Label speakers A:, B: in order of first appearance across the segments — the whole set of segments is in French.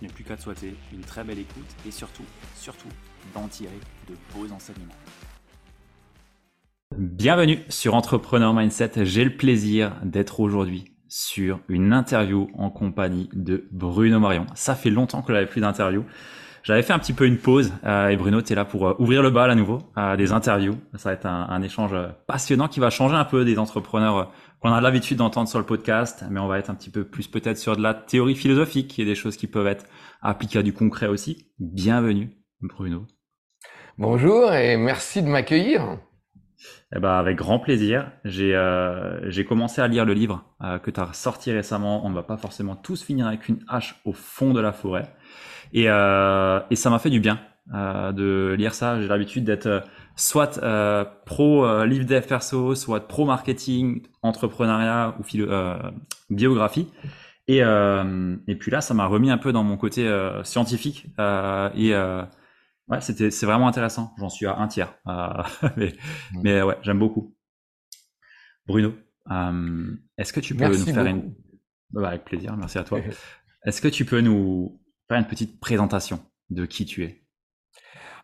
A: je n'ai plus qu'à te souhaiter une très belle écoute et surtout, surtout, d'en tirer de beaux enseignements. Bienvenue sur Entrepreneur Mindset. J'ai le plaisir d'être aujourd'hui sur une interview en compagnie de Bruno Marion. Ça fait longtemps que j'avais plus d'interview. J'avais fait un petit peu une pause euh, et Bruno, tu es là pour euh, ouvrir le bal à nouveau, à des interviews. Ça va être un, échange passionnant qui va changer un peu des entrepreneurs euh, qu'on a l'habitude d'entendre sur le podcast, mais on va être un petit peu plus peut-être sur de la théorie philosophique et des choses qui peuvent être appliquées à du concret aussi. Bienvenue, Bruno.
B: Bonjour et merci de m'accueillir.
A: Eh ben, avec grand plaisir. J'ai euh, j'ai commencé à lire le livre euh, que tu as sorti récemment. On ne va pas forcément tous finir avec une hache au fond de la forêt. Et, euh, et ça m'a fait du bien de lire ça. J'ai l'habitude d'être soit euh, pro livre dev perso, soit pro marketing, entrepreneuriat ou philo biographie. Et, et puis là, ça m'a remis un peu dans mon côté scientifique et Ouais, c'était c'est vraiment intéressant. J'en suis à un tiers, euh, mais, mmh. mais ouais, j'aime beaucoup. Bruno, euh, est-ce que tu peux nous faire une bah, avec plaisir, merci à toi. Est-ce que tu peux nous faire une petite présentation de qui tu es?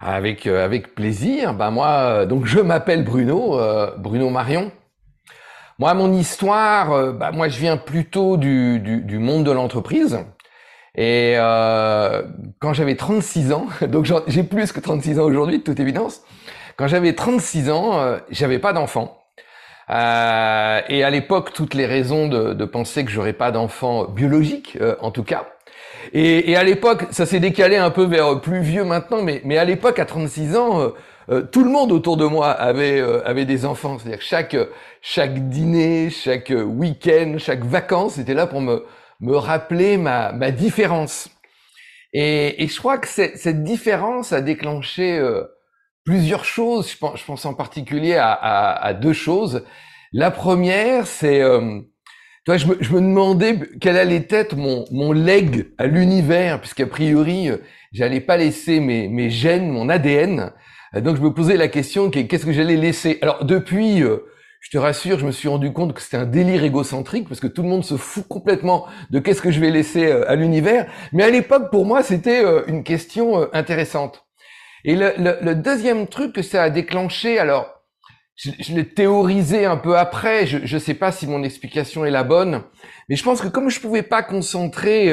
B: Avec euh, avec plaisir. Bah moi, donc je m'appelle Bruno, Bruno Marion. Moi, mon histoire, bah moi je viens plutôt du, du, monde de l'entreprise. Et euh, quand j'avais 36 ans, donc j'ai plus que 36 ans aujourd'hui, de toute évidence, quand j'avais 36 ans, euh, j'avais pas d'enfant. Euh, et à l'époque, toutes les raisons de, de penser que j'aurais pas d'enfant biologique, euh, en tout cas. Et, et à l'époque, ça s'est décalé un peu vers plus vieux maintenant, mais, mais à l'époque, à 36 ans, euh, tout le monde autour de moi avait avait des enfants. C'est-à-dire chaque chaque dîner, chaque week-end, chaque vacances, était là pour me me rappeler ma, ma différence. Et, et, je crois que cette différence a déclenché euh, plusieurs choses. Je pense, je pense, en particulier à, à, à deux choses. La première, c'est, euh, toi, je me, je me, demandais quel allait être mon, mon leg à l'univers, puisqu'a priori, euh, j'allais pas laisser mes, mes gènes, mon ADN. Donc, je me posais la question qu'est-ce que j'allais laisser? Alors, depuis euh, je te rassure, je me suis rendu compte que c'était un délire égocentrique parce que tout le monde se fout complètement de qu'est-ce que je vais laisser euh, à l'univers. Mais à l'époque, pour moi, c'était euh, une question euh, intéressante. Et le, le, deuxième truc que ça a déclenché, alors je, je l'ai théorisé un peu après, je ne sais pas si mon explication est la bonne, mais je pense que comme je pouvais pas concentrer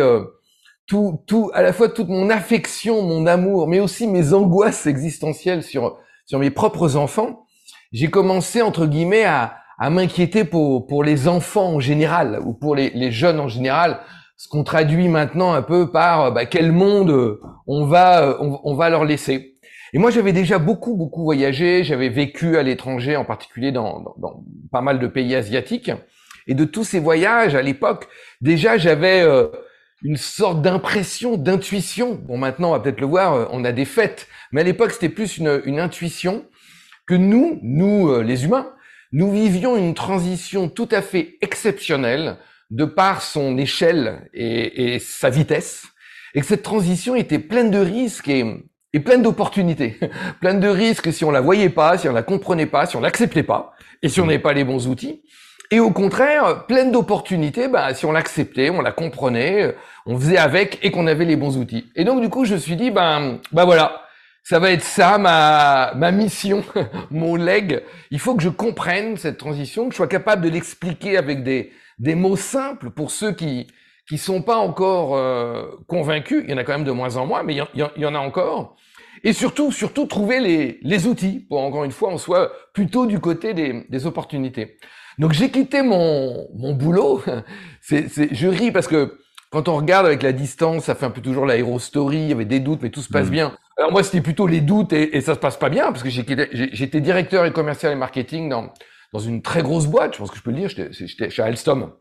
B: tout, tout, à la fois toute mon affection, mon amour, mais aussi mes angoisses existentielles sur, sur mes propres enfants, j'ai commencé entre guillemets à, à m'inquiéter pour, pour les enfants en général ou pour les, les jeunes en général, ce qu'on traduit maintenant un peu par bah, quel monde on va on, on, va leur laisser. Et moi j'avais déjà beaucoup beaucoup voyagé, j'avais vécu à l'étranger, en particulier dans, dans, dans, pas mal de pays asiatiques. Et de tous ces voyages à l'époque, déjà j'avais euh, une sorte d'impression, d'intuition. Bon maintenant on va peut-être le voir, euh, on a des fêtes, mais à l'époque c'était plus une, une intuition que nous, nous euh, les humains, nous vivions une transition tout à fait exceptionnelle de par son échelle et, sa vitesse, et que cette transition était pleine de risques et, et pleine d'opportunités, pleine de risques si on la voyait pas, si on la comprenait pas, si on l'acceptait pas, et si on n'avait pas les bons outils, Et au contraire, pleine d'opportunités, bah, si on l'acceptait, on la comprenait, on faisait avec et qu'on avait les bons outils. Et donc du coup, je me suis dit, ben, bah voilà, ça va être ça ma ma mission, mon leg. Il faut que je comprenne cette transition, que je sois capable de l'expliquer avec des des mots simples pour ceux qui qui sont pas encore euh, convaincus. Il y en a quand même de moins en moins, mais il y, en, a encore. Et surtout, surtout trouver les, les outils pour encore une fois on soit plutôt du côté des, des opportunités. Donc j'ai quitté mon, mon boulot. C'est, c'est, je ris parce que quand on regarde avec la distance, ça fait un peu toujours l'aérostory, il y avait des doutes, mais tout se passe mm. bien. Alors moi, c'était plutôt les doutes et, et, ça se passe pas bien parce que j'étais directeur et commercial et marketing dans, dans une très grosse boîte, je pense que je peux le dire, j'étais chez Alstom.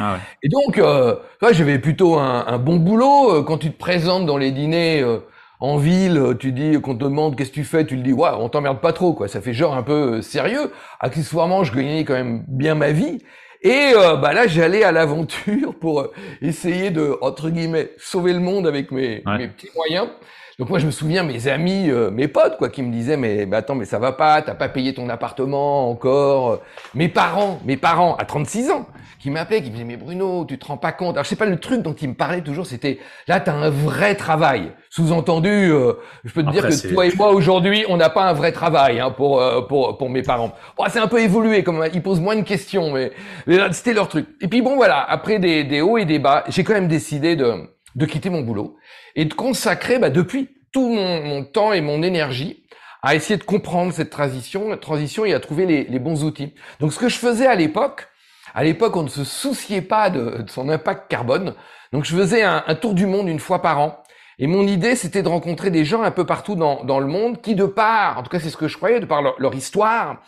B: Ah ouais. Et donc, euh, j'avais plutôt un, un, bon boulot. Euh, quand tu te présentes dans les dîners euh, en ville, euh, tu dis qu'on te demande qu'est-ce que tu fais, tu le dis ouais, on t'emmerde pas trop quoi. Ça fait genre un peu sérieux. Accessoirement, je gagnais quand même bien ma vie. Et euh, bah là, j'allais à l'aventure pour euh, essayer de entre guillemets sauver le monde avec mes, mes petits moyens. Donc moi je me souviens mes amis, euh, mes potes quoi, qui me disaient mais, mais attends mais ça va pas, t'as pas payé ton appartement encore. Mes parents, mes parents à 36 ans, qui m'appelaient, qui me disaient mais Bruno, tu te rends pas compte. Alors je sais pas le truc dont ils me parlaient toujours, c'était là t'as un vrai travail. Sous-entendu, euh, je peux te dire que toi et moi aujourd'hui on n'a pas un vrai travail hein, pour euh, pour pour mes parents. Bon, c'est un peu évolué, comme ils posent moins de questions, mais, mais c'était leur truc. Et puis bon voilà, après des, des hauts et des bas, j'ai quand même décidé de de quitter mon boulot et de consacrer bah, depuis tout mon, temps et mon énergie à essayer de comprendre cette transition, transition et à trouver les, bons outils. Donc ce que je faisais à l'époque, à l'époque on ne se souciait pas de, son impact carbone, donc je faisais un, tour du monde une fois par an. Et mon idée, c'était de rencontrer des gens un peu partout dans, dans, le monde qui, de part, en tout cas c'est ce que je croyais, de par leur, histoire,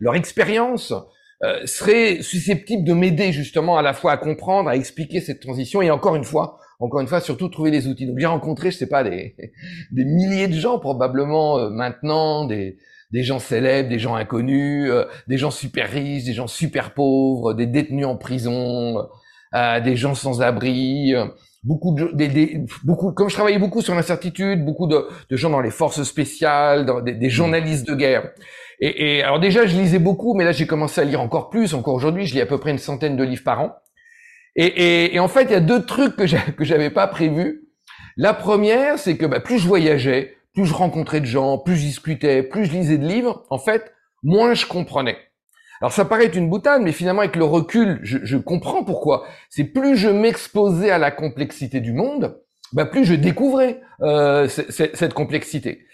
B: leur expérience, euh, seraient susceptibles de m'aider justement à la fois à comprendre, à expliquer cette transition et encore une fois, encore une fois, surtout trouver des outils. Donc j'ai rencontré, je sais pas, des, des milliers de gens probablement euh, maintenant, des, des gens célèbres, des gens inconnus, euh, des gens super riches, des gens super pauvres, des détenus en prison, euh, des gens sans abri, beaucoup de des, des, beaucoup comme je travaillais beaucoup sur l'incertitude, beaucoup de, de, gens dans les forces spéciales, dans, des, des, journalistes de guerre. Et, et alors déjà je lisais beaucoup, mais là j'ai commencé à lire encore plus. Encore aujourd'hui, je lis à peu près une centaine de livres par an. Et, et, et, en fait, il y a deux trucs que j'avais pas prévus. La première, c'est que bah, plus je voyageais, plus je rencontrais de gens, plus je discutais, plus je lisais de livres, en fait, moins je comprenais. Alors ça paraît une boutade, mais finalement avec le recul, je, je comprends pourquoi. C'est plus je m'exposais à la complexité du monde, bah, plus je découvrais euh, cette complexité.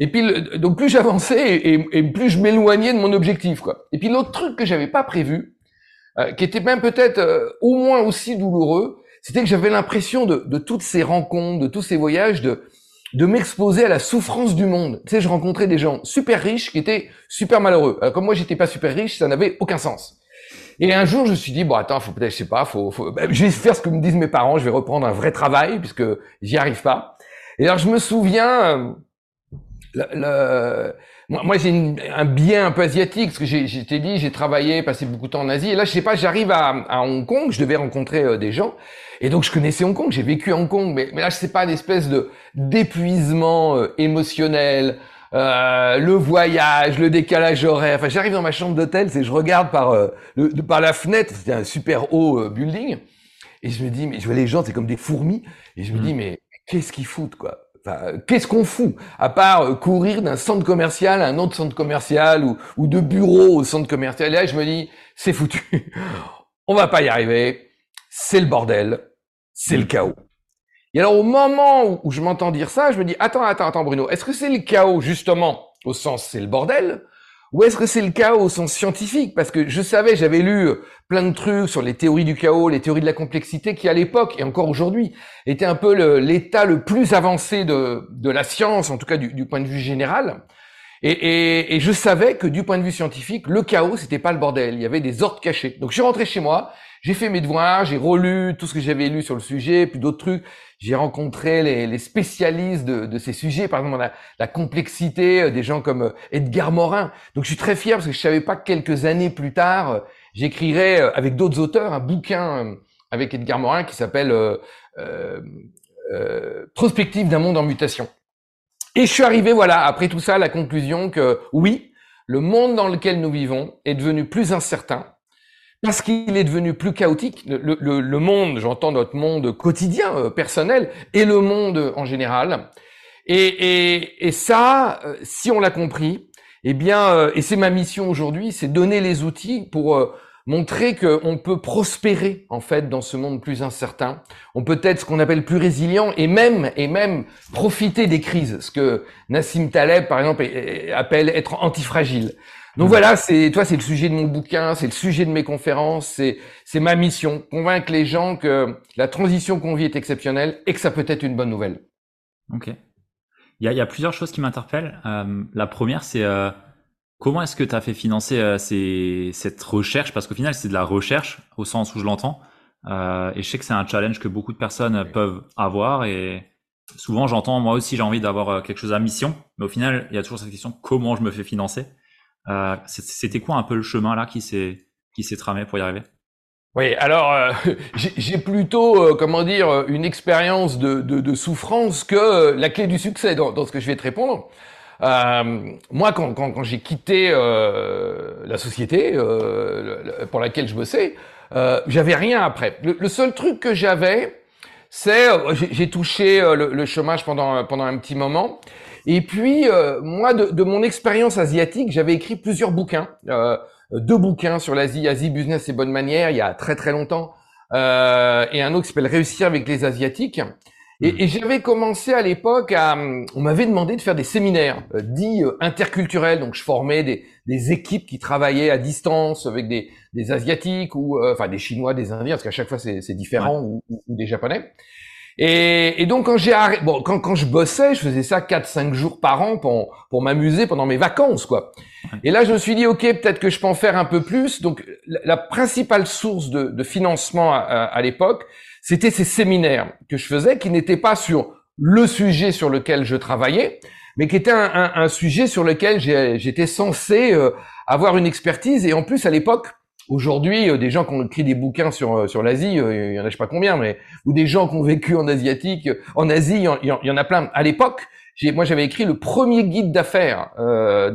B: Et puis donc plus j'avançais et, et, plus je m'éloignais de mon objectif, quoi. Et puis l'autre truc que j'avais pas prévu, euh, qui était même peut-être euh, au moins aussi douloureux, c'était que j'avais l'impression de, de, toutes ces rencontres, de tous ces voyages, de, de m'exposer à la souffrance du monde. Tu sais, je rencontrais des gens super riches qui étaient super malheureux. comme moi, j'étais pas super riche, ça n'avait aucun sens. Et un jour, je me suis dit, bon, attends, faut peut-être, je sais pas, faut, faut ben, je vais faire ce que me disent mes parents, je vais reprendre un vrai travail puisque j'y arrive pas. Et alors, je me souviens, euh, le, moi, moi j'ai un bien un peu asiatique, parce que j'ai t'ai dit, j'ai travaillé, passé beaucoup de temps en Asie, et là, je sais pas, j'arrive à, à, Hong Kong, je devais rencontrer euh, des gens, et donc je connaissais Hong Kong, j'ai vécu Hong Kong, mais, mais là, je sais pas, d'espèce de d'épuisement euh, émotionnel, euh, le voyage, le décalage horaire. Enfin, j'arrive dans ma chambre d'hôtel, c'est je regarde par euh, le, par la fenêtre, c'était un super haut building, et je me dis, mais je vois les gens, c'est comme des fourmis, et je me dis, mmh. mais qu'est-ce qu'ils foutent, quoi? Qu'est-ce qu'on fout à part euh, courir d'un centre commercial à un autre centre commercial ou, ou de bureau au centre commercial? Et là, je me dis, c'est foutu. On va pas y arriver. C'est le bordel. C'est le chaos. Et alors, au moment où je m'entends dire ça, je me dis, attends, attends, attends, Bruno, est-ce que c'est le chaos, justement, au sens c'est le bordel, ou est-ce que c'est le chaos au sens scientifique? Parce que je savais, j'avais lu euh, plein de trucs sur les théories du chaos, les théories de la complexité, qui à l'époque, et encore aujourd'hui, étaient un peu l'état le, plus avancé de, la science, en tout cas du, point de vue général. Et, et, et, je savais que du point de vue scientifique, le chaos, c'était pas le bordel. Il y avait des ordres cachés. Donc je suis rentré chez moi, j'ai fait mes devoirs, j'ai relu tout ce que j'avais lu sur le sujet, puis d'autres trucs. J'ai rencontré les, spécialistes de, ces sujets, par exemple la, complexité, euh, des gens comme euh, Edgar Morin. Donc je suis très fier parce que je savais pas que quelques années plus tard, euh, j'écrirais avec d'autres auteurs un bouquin avec Edgar Morin qui s'appelle euh, euh, Prospective d'un monde en mutation. Et je suis arrivé, voilà, après tout ça, à la conclusion que oui, le monde dans lequel nous vivons est devenu plus incertain, parce qu'il est devenu plus chaotique. Le, le, le monde, j'entends notre monde quotidien, euh, personnel, et le monde en général. Et, et, et ça, euh, si on l'a compris, eh bien, euh, et c'est ma mission aujourd'hui, c'est donner les outils pour montrer qu'on peut prospérer en fait dans ce monde plus incertain. On peut être ce qu'on appelle plus résilient et même et même profiter des crises, ce que Nassim Taleb par exemple appelle être antifragile. Donc mmh. voilà, c'est toi, c'est le sujet de mon bouquin, c'est le sujet de mes conférences, c'est c'est ma mission, convaincre les gens que la transition qu'on vit est exceptionnelle et que ça peut être une bonne nouvelle.
A: Ok. Il y a, il y a plusieurs choses qui m'interpellent. Euh, la première, c'est euh, Comment est-ce que tu as fait financer euh, ces, cette recherche? Parce qu'au final, c'est de la recherche au sens où je l'entends. Euh, et je sais que c'est un challenge que beaucoup de personnes peuvent avoir. Et souvent, j'entends, moi aussi, j'ai envie d'avoir euh, quelque chose à mission. Mais au final, il y a toujours cette question, comment je me fais financer? Euh, C'était quoi un peu le chemin là qui s'est tramé pour y arriver?
B: Oui, alors euh, j'ai plutôt, comment dire, une expérience de, de, de, souffrance que la clé du succès dans, dans, ce que je vais te répondre. Euh, moi, quand, quand, quand j'ai quitté euh, la société euh, pour laquelle je bossais, euh, j'avais rien après. Le, le, seul truc que j'avais, c'est euh, j'ai touché euh, le, le, chômage pendant pendant un petit moment. Et puis moi, de, de, mon expérience asiatique, j'avais écrit plusieurs bouquins, deux bouquins sur l'Asie, Asie business et bonne manière, il y a très très longtemps, et un autre qui s'appelle Réussir avec les asiatiques. Et, hmm. et j'avais commencé à l'époque à, on m'avait demandé de faire des séminaires euh, dits euh, interculturels. Donc je formais des, des, équipes qui travaillaient à distance avec des, des asiatiques ou euh, enfin des chinois, des indiens, parce qu'à chaque fois c'est différent ou, ou, des japonais. Et, et, donc quand j'ai arrêté, bon quand, quand je bossais, je faisais ça 4-5 jours par an pour, pour m'amuser pendant mes vacances quoi. Et là je me suis dit ok peut-être que je peux en faire un peu plus. Donc la, principale source de, de financement à, à l'époque c'était ces séminaires que je faisais qui n'étaient pas sur le sujet sur lequel je travaillais, mais qui étaient un, sujet sur lequel j'étais censé euh, avoir une expertise. Et en plus, à l'époque, aujourd'hui, euh, des gens qui ont écrit des bouquins sur euh, sur l'Asie, il y en a je sais pas combien, mais ou des gens qui ont vécu en asiatique, en Asie, il y en, a plein. À l'époque, moi j'avais écrit le premier guide d'affaires.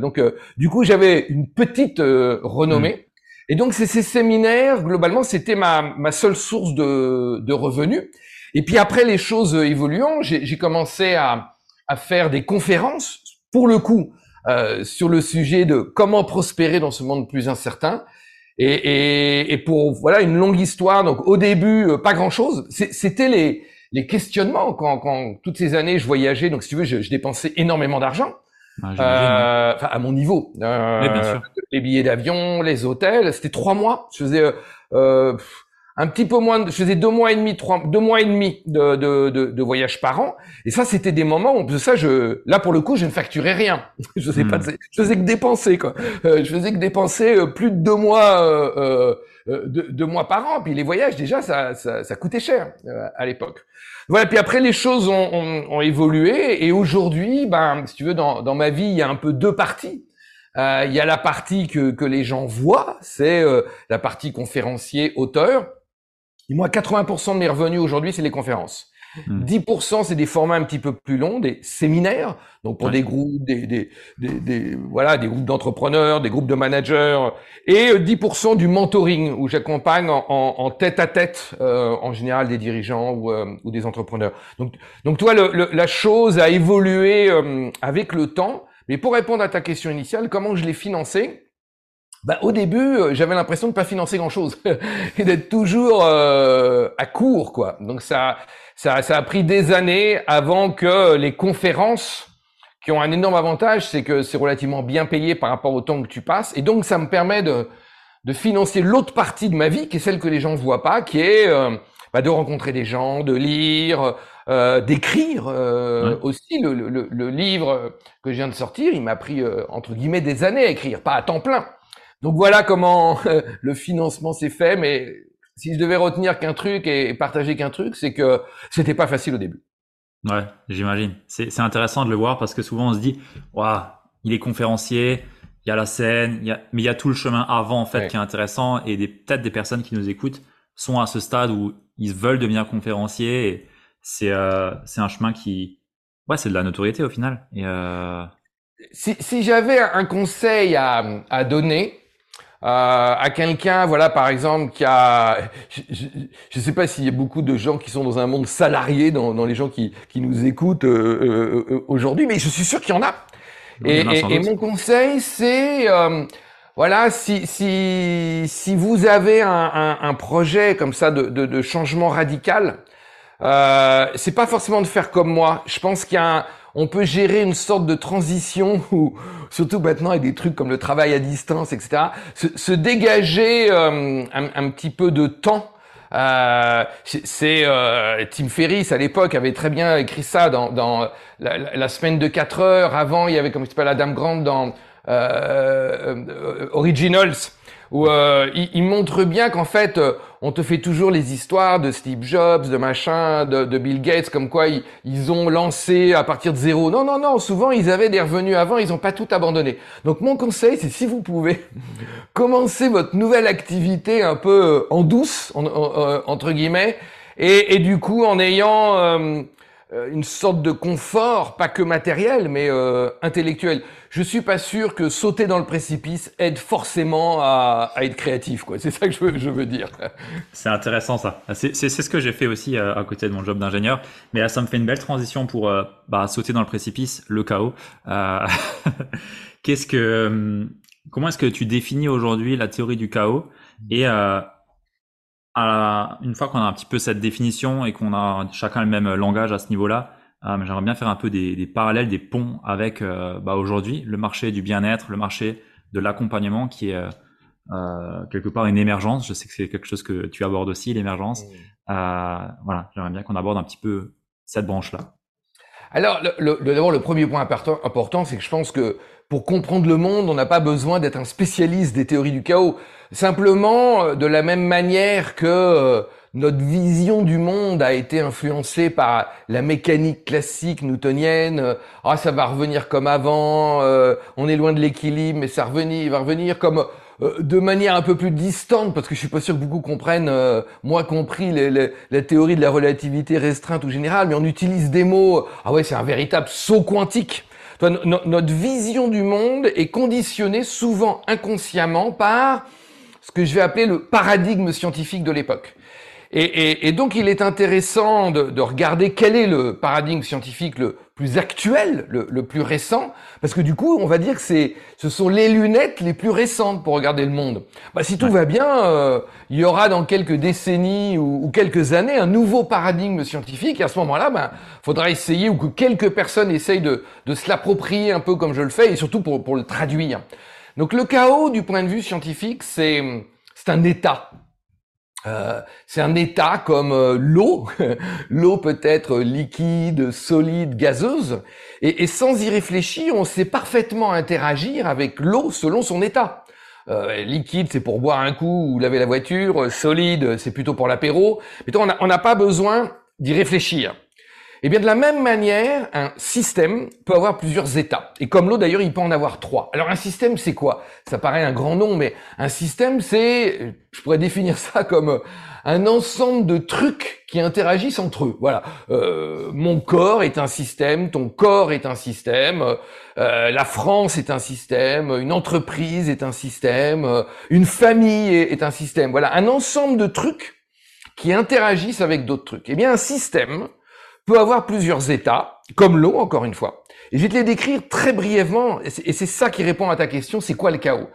B: donc du coup, j'avais une petite renommée. Mmh. Et donc, c'est ces séminaires, globalement, c'était ma, ma seule source de, de revenus. Et puis après, les choses évoluant, j'ai commencé à, à faire des conférences, pour le coup, euh, sur le sujet de comment prospérer dans ce monde plus incertain. Et, et, et pour voilà une longue histoire. Donc au début, euh, pas grand chose. C'était les, les questionnements quand, quand toutes ces années je voyageais. Donc si tu veux, je, je dépensais énormément d'argent. Ah, euh, à mon niveau. Euh, les billets d'avion, les hôtels, c'était trois mois. Je faisais euh, un petit peu moins, de, je faisais deux mois et demi, trois, deux mois et demi de, de, de, de voyage par an. Et ça, c'était des moments où ça, je, là pour le coup, je ne facturais rien. je sais pas, hmm. je faisais que dépenser quoi. je faisais que dépenser plus de deux mois, euh, deux, deux, mois par an. Puis les voyages déjà, ça, ça, ça coûtait cher à l'époque. Voilà, puis après les choses ont, ont, ont évolué et aujourd'hui, ben, si tu veux, dans, dans ma vie, il y a un peu deux parties. Euh, il y a la partie que, que les gens voient, c'est euh, la partie conférencier, auteur. Et moi, 80% de mes revenus aujourd'hui, c'est les conférences. 10% hmm. c'est des formats un petit peu plus longs, des séminaires, donc pour des groupes, des, des, des, voilà, des groupes d'entrepreneurs, des groupes de managers, et 10% euh, du mentoring où j'accompagne en, en, tête à tête euh, en général des dirigeants ou, euh, ou des entrepreneurs. Donc, donc toi, le, la chose a évolué avec le temps. Mais pour répondre à ta question initiale, comment je l'ai financé? Bah, au début, j'avais l'impression de pas financer grand-chose et d'être toujours à court, quoi. Donc ça, ça, ça a pris des années avant que les conférences qui ont un énorme avantage, c'est que c'est relativement bien payé par rapport au temps que tu passes. Et donc, ça me permet de, de financer l'autre partie de ma vie, qui est celle que les gens voient pas, qui est euh, bah, de rencontrer des gens, de lire, euh, d'écrire euh, aussi. Le, le, le, livre que je viens de sortir, il m'a pris, euh, entre guillemets, des années à écrire, pas à temps plein. Donc voilà comment le financement s'est fait, mais si je devais retenir qu'un truc et partager qu'un truc, c'est que c'était pas facile au début.
A: Ouais, j'imagine. C'est intéressant de le voir parce que souvent on se dit, waouh, il est conférencier, il y a la scène, il y a, mais il y a tout le chemin avant en fait qui est intéressant et peut-être des personnes qui nous écoutent sont à ce stade où ils veulent devenir conférenciers et c'est euh, c'est un chemin qui, ouais, c'est de la notoriété au final. Et euh...
B: si, si j'avais un conseil à, à donner, à quelqu'un, voilà, par exemple, qui a, je ne sais pas s'il y a beaucoup de gens qui sont dans un monde salarié, dans, dans les gens qui, qui nous écoutent aujourd'hui, mais je suis sûr qu'il y en a. Et, et, mon conseil, c'est voilà, si, si, si vous avez un, un, un projet comme ça de, de, de changement radical, euh, c'est pas forcément de faire comme moi. Je pense qu'il y a on peut gérer une sorte de transition où, surtout maintenant avec des trucs comme le travail à distance, etc. Se, se dégager euh, un, un, petit peu de temps. Euh, c'est euh, Tim Ferriss à l'époque avait très bien écrit ça dans, dans la, la, semaine de 4 heures. Avant, il y avait comme il s'appelle la Dame Grande dans euh, euh, Originals, où euh, il, montre bien qu'en fait, on te fait toujours les histoires de Steve Jobs, de machin, de, de Bill Gates, comme quoi ils, ils, ont lancé à partir de zéro. Non, non, non, souvent ils avaient des revenus avant, ils n'ont pas tout abandonné. Donc mon conseil, c'est si vous pouvez commencer votre nouvelle activité un peu en douce, entre guillemets, et, et, du coup en ayant euh, une sorte de confort, pas que matériel, mais euh, intellectuel. Je suis pas sûr que sauter dans le précipice aide forcément à, à être créatif, quoi. C'est ça que je veux, je veux dire.
A: C'est intéressant ça. C'est ce que j'ai fait aussi euh, à côté de mon job d'ingénieur. Mais là, ça me fait une belle transition pour euh, bah, sauter dans le précipice, le chaos. Qu'est-ce que, comment est-ce que tu définis aujourd'hui la théorie du chaos et une fois qu'on a un petit peu cette définition et qu'on a chacun le même langage à ce niveau-là, euh, j'aimerais bien faire un peu des, des parallèles, des ponts avec euh, bah, aujourd'hui le marché du bien-être, le marché de l'accompagnement qui est euh, quelque part une émergence. Je sais que c'est quelque chose que tu abordes aussi, l'émergence. voilà, j'aimerais bien qu'on aborde un petit peu cette branche-là.
B: Alors, d'abord, le premier point important c'est que je pense que pour comprendre le monde, on n'a pas besoin d'être un spécialiste des théories du chaos. Simplement, euh, de la même manière que euh, notre vision du monde a été influencée par la mécanique classique newtonienne. Euh, ah, ça va revenir comme avant. on est loin de l'équilibre, mais ça revenir, va revenir comme de manière un peu plus distante, parce que je suis pas sûr que beaucoup comprennent, moi compris, la théorie de la relativité restreinte ou générale, mais on utilise des mots. Ah ouais, c'est un véritable saut quantique. notre vision du monde est conditionnée souvent inconsciemment par ce que je vais appeler le paradigme scientifique de l'époque. Et, et, et, donc il est intéressant de, de, regarder quel est le paradigme scientifique le plus actuel, le, le plus récent, parce que du coup on va dire que c'est, ce sont les lunettes les plus récentes pour regarder le monde. Bah, si tout va bien, euh, il y aura dans quelques décennies ou, ou, quelques années un nouveau paradigme scientifique, et à ce moment-là, ben, faudra essayer ou que quelques personnes essayent de, de se l'approprier un peu comme je le fais, et surtout pour, pour le traduire. Donc le chaos, du point de vue scientifique, c'est un état. Euh, c'est un état comme euh, l'eau. l'eau peut être liquide, solide, gazeuse. Et, sans y réfléchir, on sait parfaitement interagir avec l'eau selon son état. Euh, liquide, c'est pour boire un coup ou laver la voiture. Solide, c'est plutôt pour l'apéro. Mais on n'a pas besoin d'y réfléchir. Eh bien, de la même manière, un système peut avoir plusieurs états. Et comme l'eau, d'ailleurs, il peut en avoir trois. Alors, un système, c'est quoi? Ça paraît un grand nom, mais un système, c'est, je pourrais définir ça comme un ensemble de trucs qui interagissent entre eux. Voilà. Euh, mon corps est un système, ton corps est un système, euh, la France est un système, une entreprise est un système, euh, une famille est, est un système. Voilà, un ensemble de trucs qui interagissent avec d'autres trucs. Eh bien, un système, peut avoir plusieurs états, comme l'eau, encore une fois. Et je vais te les décrire très brièvement, et c'est ça qui répond à ta question, c'est quoi le chaos?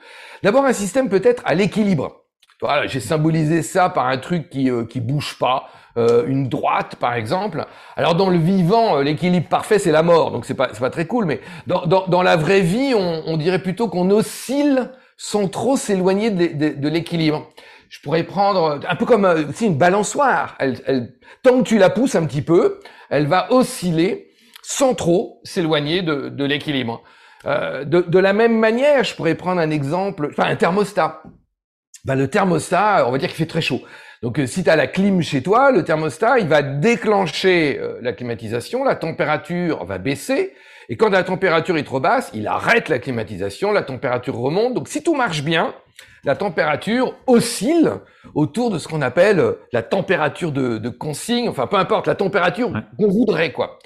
B: D'abord, un système peut être à l'équilibre. Voilà, j'ai symbolisé ça par un truc qui euh, qui bouge pas, euh, une droite par exemple. Alors dans le vivant, euh, l'équilibre parfait c'est la mort, donc c'est pas c'est pas très cool. Mais dans dans, dans la vraie vie, on, on dirait plutôt qu'on oscille sans trop s'éloigner de, de, de l'équilibre. Je pourrais prendre un peu comme aussi une balançoire. Elle, elle, tant que tu la pousses un petit peu, elle va osciller sans trop s'éloigner de, de l'équilibre. Euh, de, de, la même manière, je pourrais prendre un exemple, enfin un thermostat. Ben, le thermostat, on va dire qu'il fait très chaud. Donc euh, si tu as la clim chez toi, le thermostat, il va déclencher euh, la climatisation, la température va baisser, et quand la température est trop basse, il arrête la climatisation, la température remonte. Donc si tout marche bien, la température oscille autour de ce qu'on appelle la température de, de, consigne, enfin peu importe, la température qu'on voudrait quoi.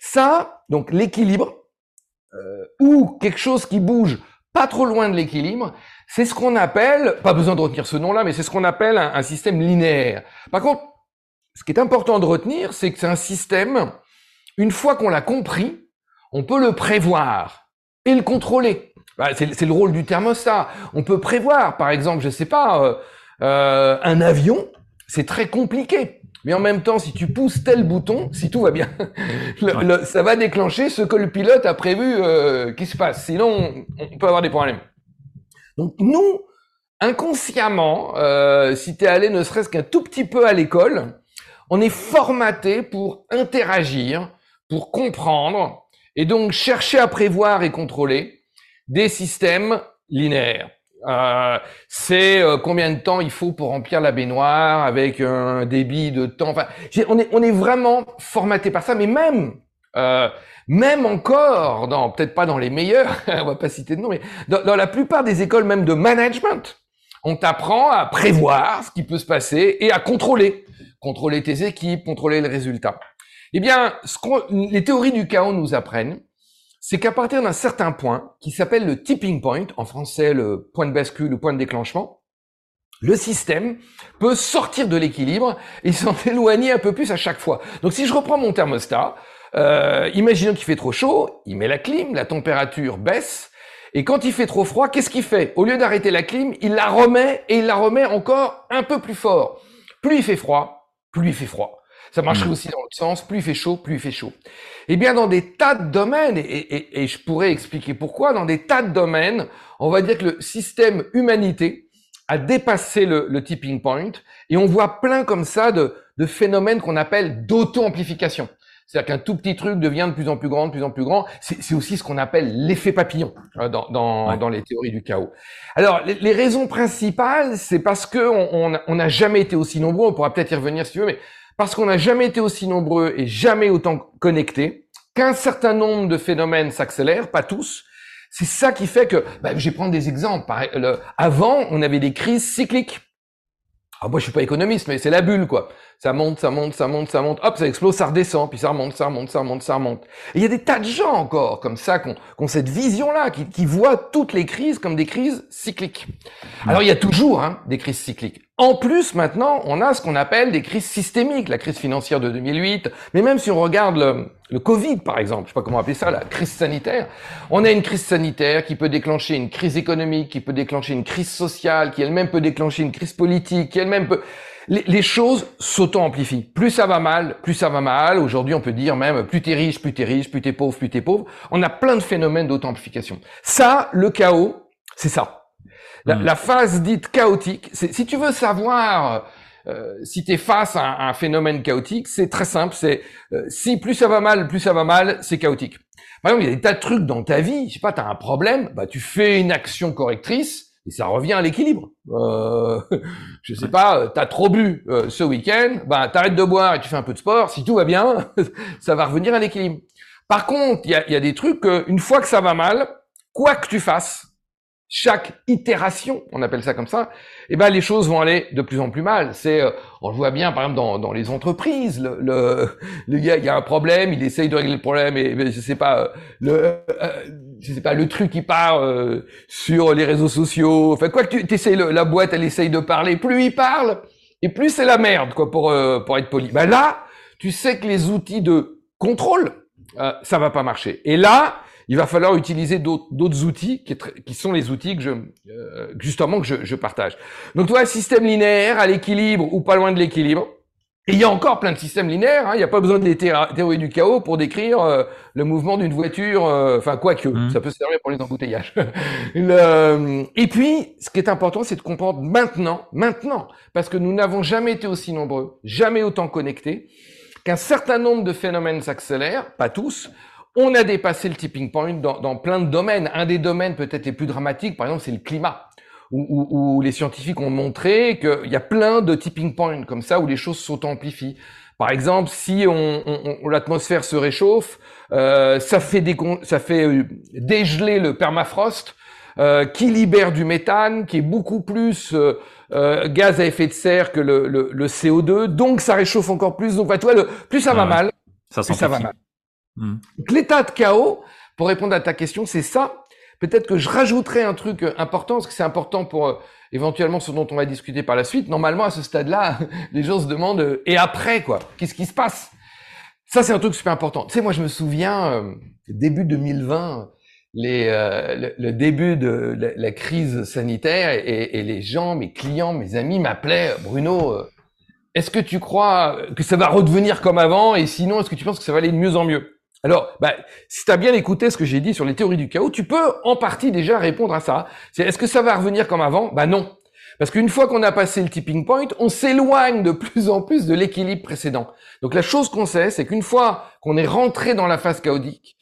B: Ça, donc l'équilibre, euh, ou quelque chose qui bouge pas trop loin de l'équilibre, c'est ce qu'on appelle, pas besoin de retenir ce nom-là, mais c'est ce qu'on appelle un, système linéaire. Par contre, ce qui est important de retenir, c'est que c'est un système, une fois qu'on l'a compris, on peut le prévoir et le contrôler. Bah, c'est le rôle du thermostat. On peut prévoir, par exemple, je sais pas, euh, euh, un avion, c'est très compliqué. Mais en même temps, si tu pousses tel bouton, si tout va bien, ça va déclencher ce que le pilote a prévu euh, qui se passe. Sinon, on peut avoir des problèmes. Donc nous, inconsciemment, euh, si tu es allé ne serait-ce qu'un tout petit peu à l'école, on est formaté pour interagir, pour comprendre, et donc chercher à prévoir et contrôler des systèmes linéaires. Euh, c'est euh, combien de temps il faut pour remplir la baignoire avec un débit de temps. Enfin, on est on est vraiment formaté par ça, mais même euh, même encore, dans peut-être pas dans les meilleurs, on va pas citer de nom, mais dans, la plupart des écoles même de management, on t'apprend à prévoir ce qui peut se passer et à contrôler, contrôler tes équipes, contrôler le résultat. Eh bien, ce les théories du chaos nous apprennent, c'est qu'à partir d'un certain point, qui s'appelle le tipping point, en français le point de bascule, le point de déclenchement, le système peut sortir de l'équilibre et s'en éloigner un peu plus à chaque fois. Donc si je reprends mon thermostat, euh, imaginons qu'il fait trop chaud, il met la clim, la température baisse, et quand il fait trop froid, qu'est-ce qu'il fait? Au lieu d'arrêter la clim, il la remet et il la remet encore un peu plus fort. Plus il fait froid, plus il fait froid. Ça marcherait hmm. aussi dans l'autre sens, plus il fait chaud, plus il fait chaud. Eh bien, dans des tas de domaines, et, et, je pourrais expliquer pourquoi, dans des tas de domaines, on va dire que le système humanité a dépassé le, le tipping point, et on voit plein comme ça de, de phénomènes qu'on appelle d'auto-amplification. C'est-à-dire qu'un tout petit truc devient de plus en plus grand, de plus en plus grand. C'est aussi ce qu'on appelle l'effet papillon euh, dans, les théories du chaos. Alors, les, raisons principales, c'est parce que on n'a on, jamais été aussi nombreux. On pourra peut-être y revenir si tu veux, mais parce qu'on n'a jamais été aussi nombreux et jamais autant connectés, qu'un certain nombre de phénomènes s'accélèrent, pas tous. C'est ça qui fait que, bah, je vais prendre des exemples. avant, on avait des crises cycliques. Alors ah, moi, je suis pas économiste, mais c'est la bulle, quoi. Ça monte, ça monte, ça monte, ça monte. Hop, ça explose, ça redescend, puis ça remonte, ça remonte, ça remonte, ça remonte. Et il y a des tas de gens encore comme ça qui ont, cette vision-là, qui, qui, voient toutes les crises comme des crises cycliques. Alors il y a toujours hein, des crises cycliques. En plus, maintenant, on a ce qu'on appelle des crises systémiques, la crise financière de 2008, mais même si on regarde le, le Covid, par exemple, je sais pas comment appeler ça, la crise sanitaire, on a une crise sanitaire qui peut déclencher une crise économique, qui peut déclencher une crise sociale, qui elle-même peut déclencher une crise politique, qui elle-même peut... Les, les choses s'auto-amplifient. Plus ça va mal, plus ça va mal. Aujourd'hui, on peut dire même plus t'es riche, plus t'es riche, plus t'es pauvre, plus t'es pauvre. On a plein de phénomènes d'auto-amplification. Ça, le chaos, c'est ça. Hmm. La, phase dite chaotique, si tu veux savoir euh, si tu es face à un, phénomène chaotique, c'est très simple, c'est euh, si plus ça va mal, plus ça va mal, c'est chaotique. Par exemple, il y a des tas de trucs dans ta vie, je sais pas, tu as un problème, bah tu fais une action correctrice et ça revient à l'équilibre. Euh, je sais pas, tu as trop bu euh, ce week-end, bah t'arrêtes de boire et tu fais un peu de sport, si tout va bien, ça va revenir à l'équilibre. Par contre, il y a, y a des trucs, une fois que ça va mal, quoi que tu fasses, chaque itération, on appelle ça comme ça, eh ben les choses vont aller de plus en plus mal. C'est, euh, on le voit bien par exemple dans, dans les entreprises, le, le, le, gars il y a un problème, il essaye de régler le problème et, je sais pas euh, le, euh, je sais pas le truc qui part sur les réseaux sociaux. Enfin quoi que tu essayes la boîte, elle essaye de parler, plus il parle et plus c'est la merde quoi pour pour être poli. Ben là, tu sais que les outils de contrôle, ça va pas marcher. Et là il va falloir utiliser d'autres outils qui, sont les outils que je euh, justement que je, partage. Donc toi, système linéaire à l'équilibre ou pas loin de l'équilibre. Et il y a encore plein de systèmes linéaires. Hein. Il n'y a pas besoin des théories du chaos pour décrire euh, le mouvement d'une voiture. Euh, enfin, quoi que, mmh. ça peut servir pour les embouteillages. et puis, ce qui est important, c'est de comprendre maintenant, maintenant, parce que nous n'avons jamais été aussi nombreux, jamais autant connectés, qu'un certain nombre de phénomènes s'accélèrent, pas tous, on a dépassé le tipping point dans, plein de domaines. Un des domaines peut-être les plus dramatiques, par exemple, c'est le climat. Où, les scientifiques ont montré qu'il y a plein de tipping points comme ça où les choses s'auto-amplifient. Par exemple, si on, l'atmosphère se réchauffe, euh, ça fait, ça fait euh, dégeler le permafrost, euh, qui libère du méthane, qui est beaucoup plus gaz à effet de serre que le, CO2, donc ça réchauffe encore plus. Donc, bah, toi, le, plus ça va mal, plus ça va mal. Hmm. l'état de chaos, pour répondre à ta question, c'est ça. Peut-être que je rajouterai un truc important, parce que c'est important pour éventuellement ce dont on va discuter par la suite. Normalement, à ce stade-là, les gens se demandent et après quoi Qu'est-ce qui se passe? Ça, c'est un truc super important. Tu sais, moi, je me souviens début 2020 les, euh, le, début de la, crise sanitaire et, et, les gens, mes clients, mes amis m'appelaient Bruno. Euh, est-ce que tu crois que ça va redevenir comme avant? Et sinon est-ce que tu penses que ça va aller de mieux en mieux? Alors, bah, si tu as bien écouté ce que j'ai dit sur les théories du chaos, tu peux en partie déjà répondre à ça. C'est est-ce que ça va revenir comme avant? Bah non. Parce qu'une fois qu'on a passé le tipping point, on s'éloigne de plus en plus de l'équilibre précédent. Donc la chose qu'on sait, c'est qu'une fois qu'on est rentré dans la phase chaotique,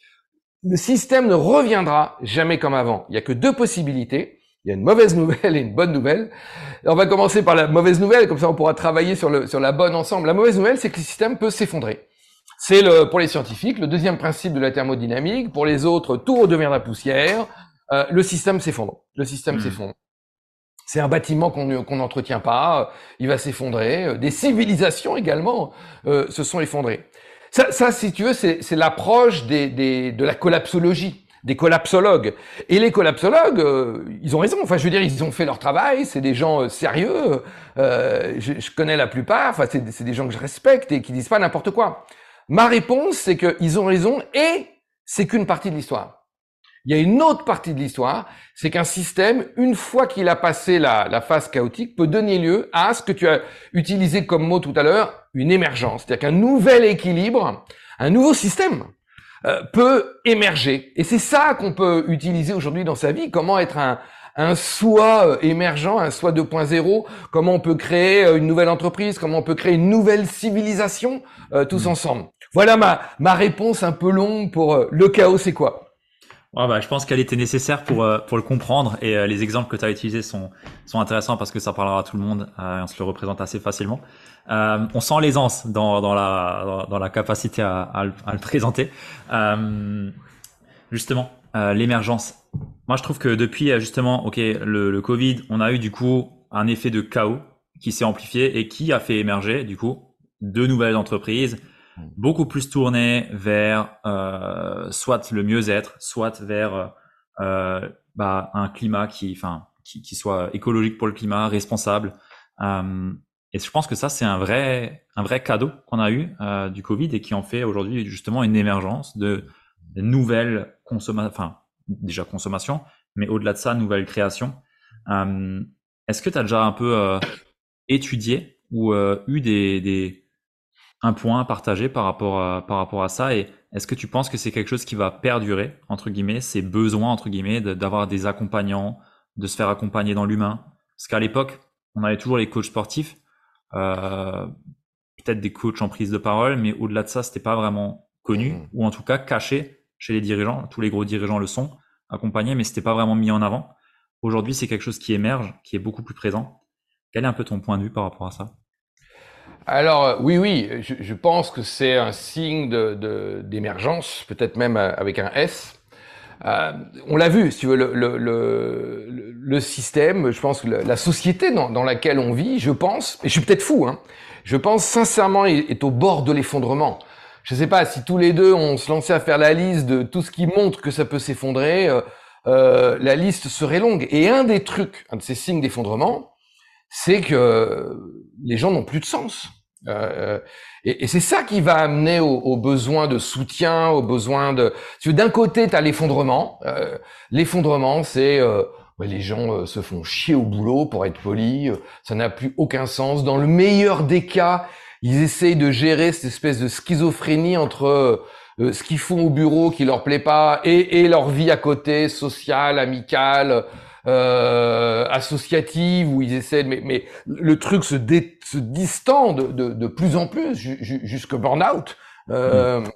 B: le système ne reviendra jamais comme avant. Il n'y a que deux possibilités. Il y a une mauvaise nouvelle et une bonne nouvelle. On va commencer par la mauvaise nouvelle, comme ça on pourra travailler sur, le, sur la bonne ensemble. La mauvaise nouvelle, c'est que le système peut s'effondrer. C'est le, pour les scientifiques le deuxième principe de la thermodynamique. Pour les autres, tout redevient de la poussière. Euh, le système s'effondre. Le système mmh. s'effondre. C'est un bâtiment qu'on n'entretient pas. Il va s'effondrer. Des civilisations également euh, se sont effondrées. Ça, ça, si tu veux, c'est l'approche des, des, de la collapsologie, des collapsologues. Et les collapsologues, euh, ils ont raison. Enfin, je veux dire, ils ont fait leur travail. C'est des gens euh, sérieux. Euh, je, je, connais la plupart. Enfin, c'est des gens que je respecte et qui disent pas n'importe quoi. Ma réponse, c'est qu'ils ont raison et c'est qu'une partie de l'histoire. Il y a une autre partie de l'histoire, c'est qu'un système, une fois qu'il a passé la, phase chaotique, peut donner lieu à ce que tu as utilisé comme mot tout à l'heure, une émergence. C'est-à-dire qu'un nouvel équilibre, un nouveau système euh, peut émerger. Et c'est ça qu'on peut utiliser aujourd'hui dans sa vie. Comment être un, un soi euh, émergent, un soi 2.0, comment on peut créer euh, une nouvelle entreprise, comment on peut créer une nouvelle civilisation tous mmh. ensemble? Voilà ma, ma réponse un peu longue pour le chaos, c'est quoi?
A: Ouais, bah, je pense qu'elle était nécessaire pour euh, pour le comprendre et euh, les exemples que tu as utilisés sont sont intéressants parce que ça parlera à tout le monde euh, on se le représente assez facilement. on sent l'aisance dans dans la dans, la capacité à, à, le, présenter. justement, l'émergence. Moi, je trouve que depuis justement, ok, le, le Covid, on a eu du coup un effet de chaos qui s'est amplifié et qui a fait émerger du coup de nouvelles entreprises, beaucoup plus tourné vers euh, soit le mieux-être, soit vers euh, bah, un climat qui, enfin, qui, qui, soit écologique pour le climat, responsable. Euh, et je pense que ça, c'est un vrai, un vrai cadeau qu'on a eu du Covid et qui en fait aujourd'hui justement une émergence de, de nouvelles consommations, enfin déjà consommation, mais au-delà de ça, nouvelles créations. Euh, Est-ce que tu as déjà un peu euh, étudié ou eu des, des un point à partager par rapport à, par rapport à ça? Et est-ce que tu penses que c'est quelque chose qui va perdurer entre guillemets ces besoins entre guillemets d'avoir des accompagnants de se faire accompagner dans l'humain? Parce qu'à l'époque on avait toujours les coachs sportifs euh, peut-être des coachs en prise de parole mais au-delà de ça c'était pas vraiment connu mmh. ou en tout cas caché chez les dirigeants tous les gros dirigeants le sont accompagnés mais c'était pas vraiment mis en avant aujourd'hui c'est quelque chose qui émerge qui est beaucoup plus présent quel est un peu ton point de vue par rapport à ça?
B: Alors euh, oui, oui, je, pense que c'est un signe d'émergence, peut-être même euh, avec un S. Euh, on l'a vu, si tu veux, le, système, je pense que la société dans, dans, laquelle on vit, je pense, et je suis peut-être fou, hein, je pense sincèrement est, est au bord de l'effondrement. Je sais pas si tous les deux on se lançait à faire la liste de tout ce qui montre que ça peut s'effondrer, euh, euh, la liste serait longue. Et un des trucs, un de ces signes d'effondrement, c'est que les gens n'ont plus de sens. Euh, et, et c'est ça qui va amener au, besoin de soutien, au besoin de. D'un côté, tu as l'effondrement. Euh, l'effondrement, c'est euh, les gens euh, se font chier au boulot, pour être poli. ça n'a plus aucun sens. Dans le meilleur des cas, ils essayent de gérer cette espèce de schizophrénie entre ce qu'ils font au bureau qui leur plaît pas et, et leur vie à côté, sociale, amicale euh, associative où ils essaient, mais, mais le truc se, dé, se distend de, de, de, plus en plus jusqu'au burn-out, euh, mm.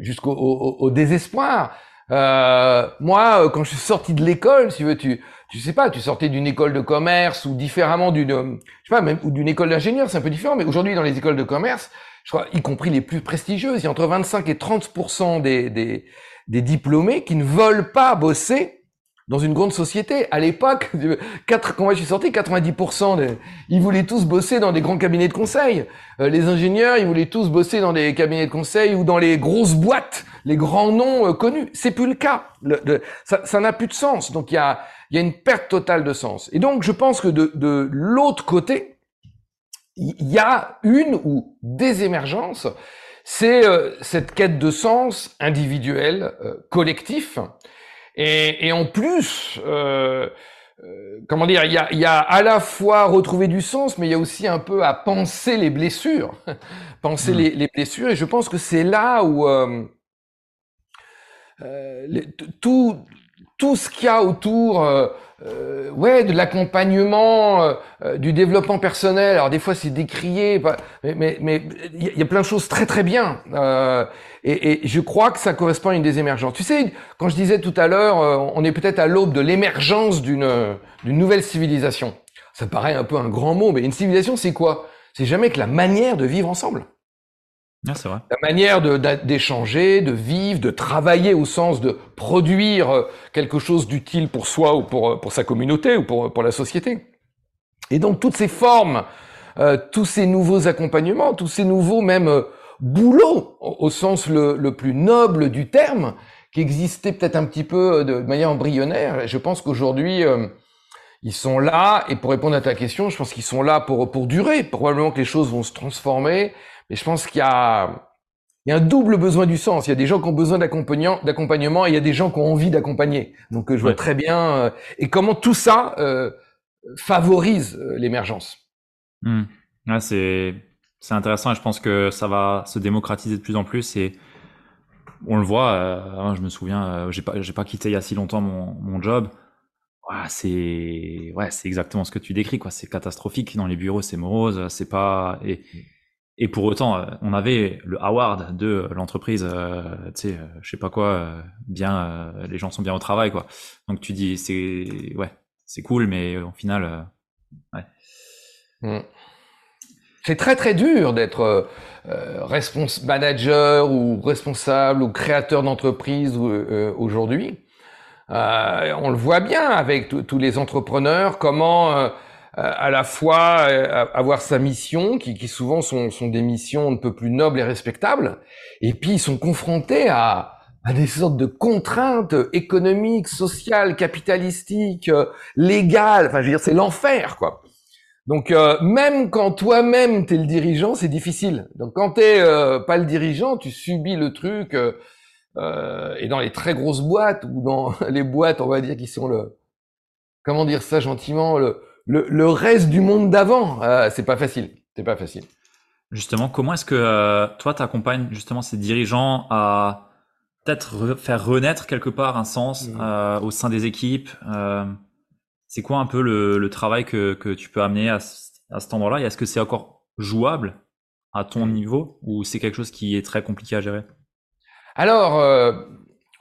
B: jusqu'au au, au désespoir. Euh, moi, quand je suis sorti de l'école, si tu tu sais pas, tu sortais d'une école de commerce ou différemment d'une, je sais pas, même ou d'une école d'ingénieur, c'est un peu différent. Mais aujourd'hui, dans les écoles de commerce, je crois, y compris les plus prestigieuses, il y a entre 25 et 30 des, des, des diplômés qui ne veulent pas bosser dans une grande société. À l'époque, quand moi je suis sorti, 90% des, ils voulaient tous bosser dans des grands cabinets de conseil. Euh, les ingénieurs, ils voulaient tous bosser dans des cabinets de conseil ou dans les grosses boîtes, les grands noms euh, connus. C'est plus le cas. Le, ça n'a plus de sens. Donc il y a, y a une perte totale de sens. Et donc je pense que de, de l'autre côté, il y a une ou des émergences. C'est euh, cette quête de sens individuel, collectif, et, et en plus, euh, euh, comment dire, il y a, y a, à la fois retrouver du sens, mais il y a aussi un peu à penser les blessures, penser hmm. les, les, blessures. Et je pense que c'est là où euh, euh tout, tout ce qu'il y a autour euh, euh, ouais, de l'accompagnement, euh, euh, du développement personnel. Alors des fois c'est décrié, mais mais il y a plein de choses très très bien. Euh, et, et, je crois que ça correspond à une des émergences. Tu sais, quand je disais tout à l'heure, on est peut-être à l'aube de l'émergence d'une d'une nouvelle civilisation. Ça paraît un peu un grand mot, mais une civilisation c'est quoi? C'est jamais que la manière de vivre ensemble.
A: Ah, vrai.
B: La manière d'échanger, de, vivre, de travailler au sens de produire euh, quelque chose d'utile pour soi ou pour, euh, pour sa communauté ou pour, pour la société. Et donc toutes ces formes, euh, tous ces nouveaux accompagnements, tous ces nouveaux même euh, boulots au, sens le, le, plus noble du terme, qui existaient peut-être un petit peu de manière embryonnaire. Je pense qu'aujourd'hui, ils sont là, et pour répondre à ta question, je pense qu'ils sont là pour, pour durer. Probablement que les choses vont se transformer, et je pense qu'il y a, il y a un double besoin du sens. Il y a des gens qui ont besoin d'accompagnement et il y a des gens qui ont envie d'accompagner. Donc euh, je vois très bien euh, et comment tout ça euh, favorise l'émergence.
A: Mmh. Ouais, c'est c'est intéressant et je pense que ça va se démocratiser de plus en plus et on le voit. Je me souviens, j'ai pas j'ai pas quitté il y a si longtemps mon, mon job. Ouais, c'est ouais, c'est exactement ce que tu décris quoi. C'est catastrophique dans les bureaux, c'est morose, c'est pas et et pour autant, euh, on avait le award de l'entreprise, euh, tu sais, euh, je sais pas quoi, bien, les gens sont bien au travail, quoi. Donc tu dis, c'est, ouais, c'est cool, mais au final, ouais.
B: Mm. C'est très très dur d'être euh, manager ou responsable ou créateur d'entreprise aujourd'hui. on le voit bien avec tous les entrepreneurs, comment à la fois euh, avoir sa mission, qui, qui souvent sont, sont, des missions un peu plus nobles et respectables, et puis ils sont confrontés à, à des sortes de contraintes économiques, sociales, capitalistiques, euh, légales. Enfin, je veux dire, c'est l'enfer, quoi. Donc, même quand toi-même t'es le dirigeant, c'est difficile. Donc, quand t'es euh, pas le dirigeant, tu subis le truc. et dans les très grosses boîtes ou dans les boîtes, on va dire, qui sont le, comment dire ça gentiment, le, le, reste du monde d'avant, euh, c'est pas facile. C'est pas facile.
A: Justement, comment est-ce que euh, toi, tu accompagnes justement ces dirigeants à peut-être faire renaître quelque part un sens mmh. euh, au sein des équipes C'est quoi un peu le, travail que, tu peux amener à, à cet endroit-là? Et est-ce que c'est encore jouable à ton mmh. niveau ou c'est quelque chose qui est très compliqué à gérer?
B: Alors,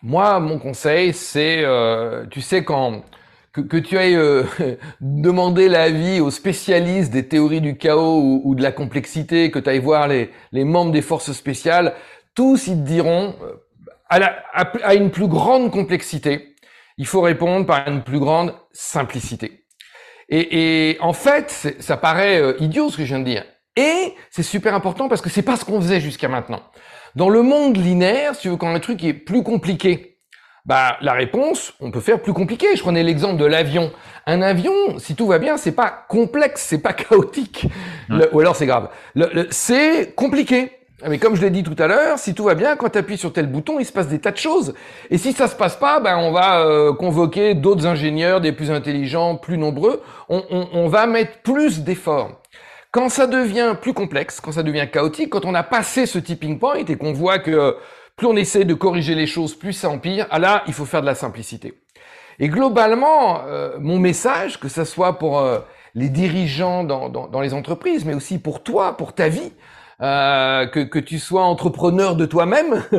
B: moi, mon conseil, c'est, tu sais, quand que, que tu ailles euh, demander l'avis aux spécialistes des théories du chaos ou, de la complexité, que tu ailles voir les, les, membres des forces spéciales, tous ils te diront, euh, à, la, à, une plus grande complexité, il faut répondre par une plus grande simplicité. Et, et en fait, ça paraît euh, idiot ce que je viens de dire. Et c'est super important parce que c'est pas ce qu'on faisait jusqu'à maintenant. Dans le monde linéaire, si tu veux, quand un truc est plus compliqué, bah, la réponse, on peut faire plus compliqué. Je prenais l'exemple de l'avion. Un avion, si tout va bien, c'est pas complexe, c'est pas chaotique. ou alors c'est grave. c'est compliqué. Mais comme je l'ai dit tout à l'heure, si tout va bien, quand tu appuies sur tel bouton, il se passe des tas de choses. Et si ça se passe pas, ben on va euh, convoquer d'autres ingénieurs, des plus intelligents, plus nombreux. On, on, on va mettre plus d'efforts. Quand ça devient plus complexe, quand ça devient chaotique, quand on a passé ce tipping point et qu'on voit que plus on essaie de corriger les choses, plus ça empire. Ah là, il faut faire de la simplicité. Et globalement, euh, mon message, que ce soit pour euh, les dirigeants dans, dans, les entreprises, mais aussi pour toi, pour ta vie, euh, que, que, tu sois entrepreneur de toi-même,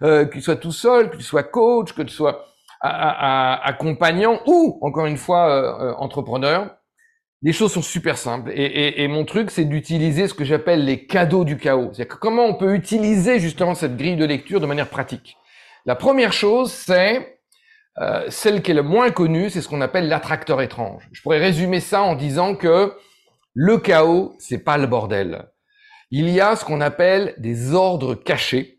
B: que tu sois tout seul, que tu sois coach, que tu sois accompagnant ou, encore une fois, entrepreneur, les choses sont super simples. Et, mon truc, c'est d'utiliser ce que j'appelle les cadeaux du chaos. C'est-à-dire comment on peut utiliser justement cette grille de lecture de manière pratique? La première chose, c'est Euh, celle qui est le moins connue, c'est ce qu'on appelle l'attracteur étrange. Je pourrais résumer ça en disant que le chaos, c'est pas le bordel. Il y a ce qu'on appelle des ordres cachés.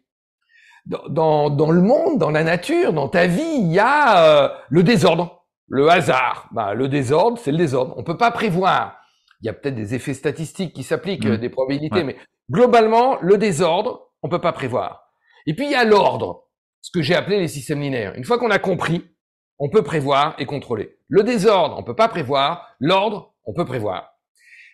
B: Dans, dans, le monde, dans la nature, dans ta vie, il y a euh, le désordre, le hasard. Bah, le désordre, c'est le désordre. On peut pas prévoir. Il y a peut-être des effets statistiques qui s'appliquent, mmh. des probabilités, mais globalement, le désordre, on peut pas prévoir. Et puis il y a l'ordre, ce que j'ai appelé les systèmes linéaires. Une fois qu'on a compris, on peut prévoir et contrôler. Le désordre, on peut pas prévoir. L'ordre, on peut prévoir.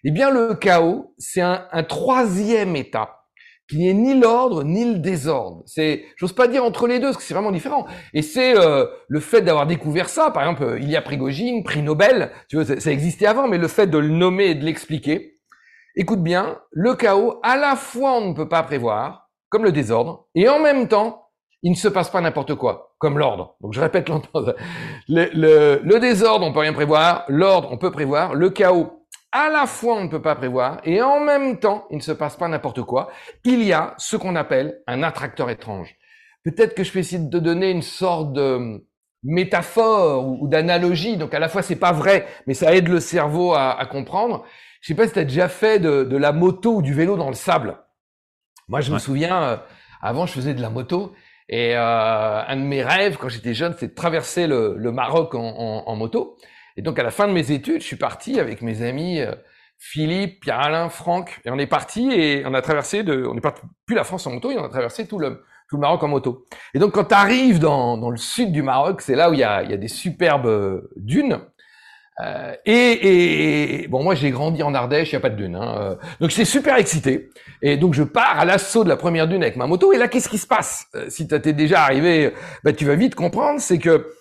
B: Eh bien, le chaos, c'est un, troisième état qui n'est ni l'ordre ni le désordre. C'est, j'ose pas dire entre les deux, parce que c'est vraiment différent. Et c'est euh, le fait d'avoir découvert ça. Par exemple, il y a Prigogine, prix Nobel. Tu vois, ça, existait avant, mais le fait de le nommer et de l'expliquer. Écoute bien, le chaos, à la fois on ne peut pas prévoir, comme le désordre, et en même temps, il ne se passe pas n'importe quoi, comme l'ordre. Donc je répète longtemps. Le, le, le désordre, on peut rien prévoir. L'ordre, on peut prévoir. Le chaos, à la fois on ne peut pas prévoir et en même temps il ne se passe pas n'importe quoi. Il y a ce qu'on appelle un attracteur étrange. Peut-être que je vais essayer de te donner une sorte de métaphore ou, d'analogie. Donc à la fois c'est pas vrai, mais ça aide le cerveau à, comprendre. Je sais pas si tu as déjà fait de, la moto ou du vélo dans le sable. Moi je me souviens, euh, avant je faisais de la moto et euh, un de mes rêves quand j'étais jeune c'est de traverser le, Maroc en moto. Et donc à la fin de mes études, je suis parti avec mes amis euh, Philippe, Pierre-Alain, Franck, et on est parti et on a traversé de, on n'est pas plus la France en moto, et on a traversé tout le tout le Maroc en moto. Et donc quand tu arrives dans, dans le sud du Maroc, c'est là où il y a, il y a des superbes euh, dunes. Euh, et, et, bon, moi j'ai grandi en Ardèche, il n'y a pas de dunes. Hein, euh. donc j'étais super excité. Et donc je pars à l'assaut de la première dune avec ma moto. Et là, qu'est-ce qui se passe Si tu t'es déjà arrivé, bah, tu vas vite comprendre, c'est que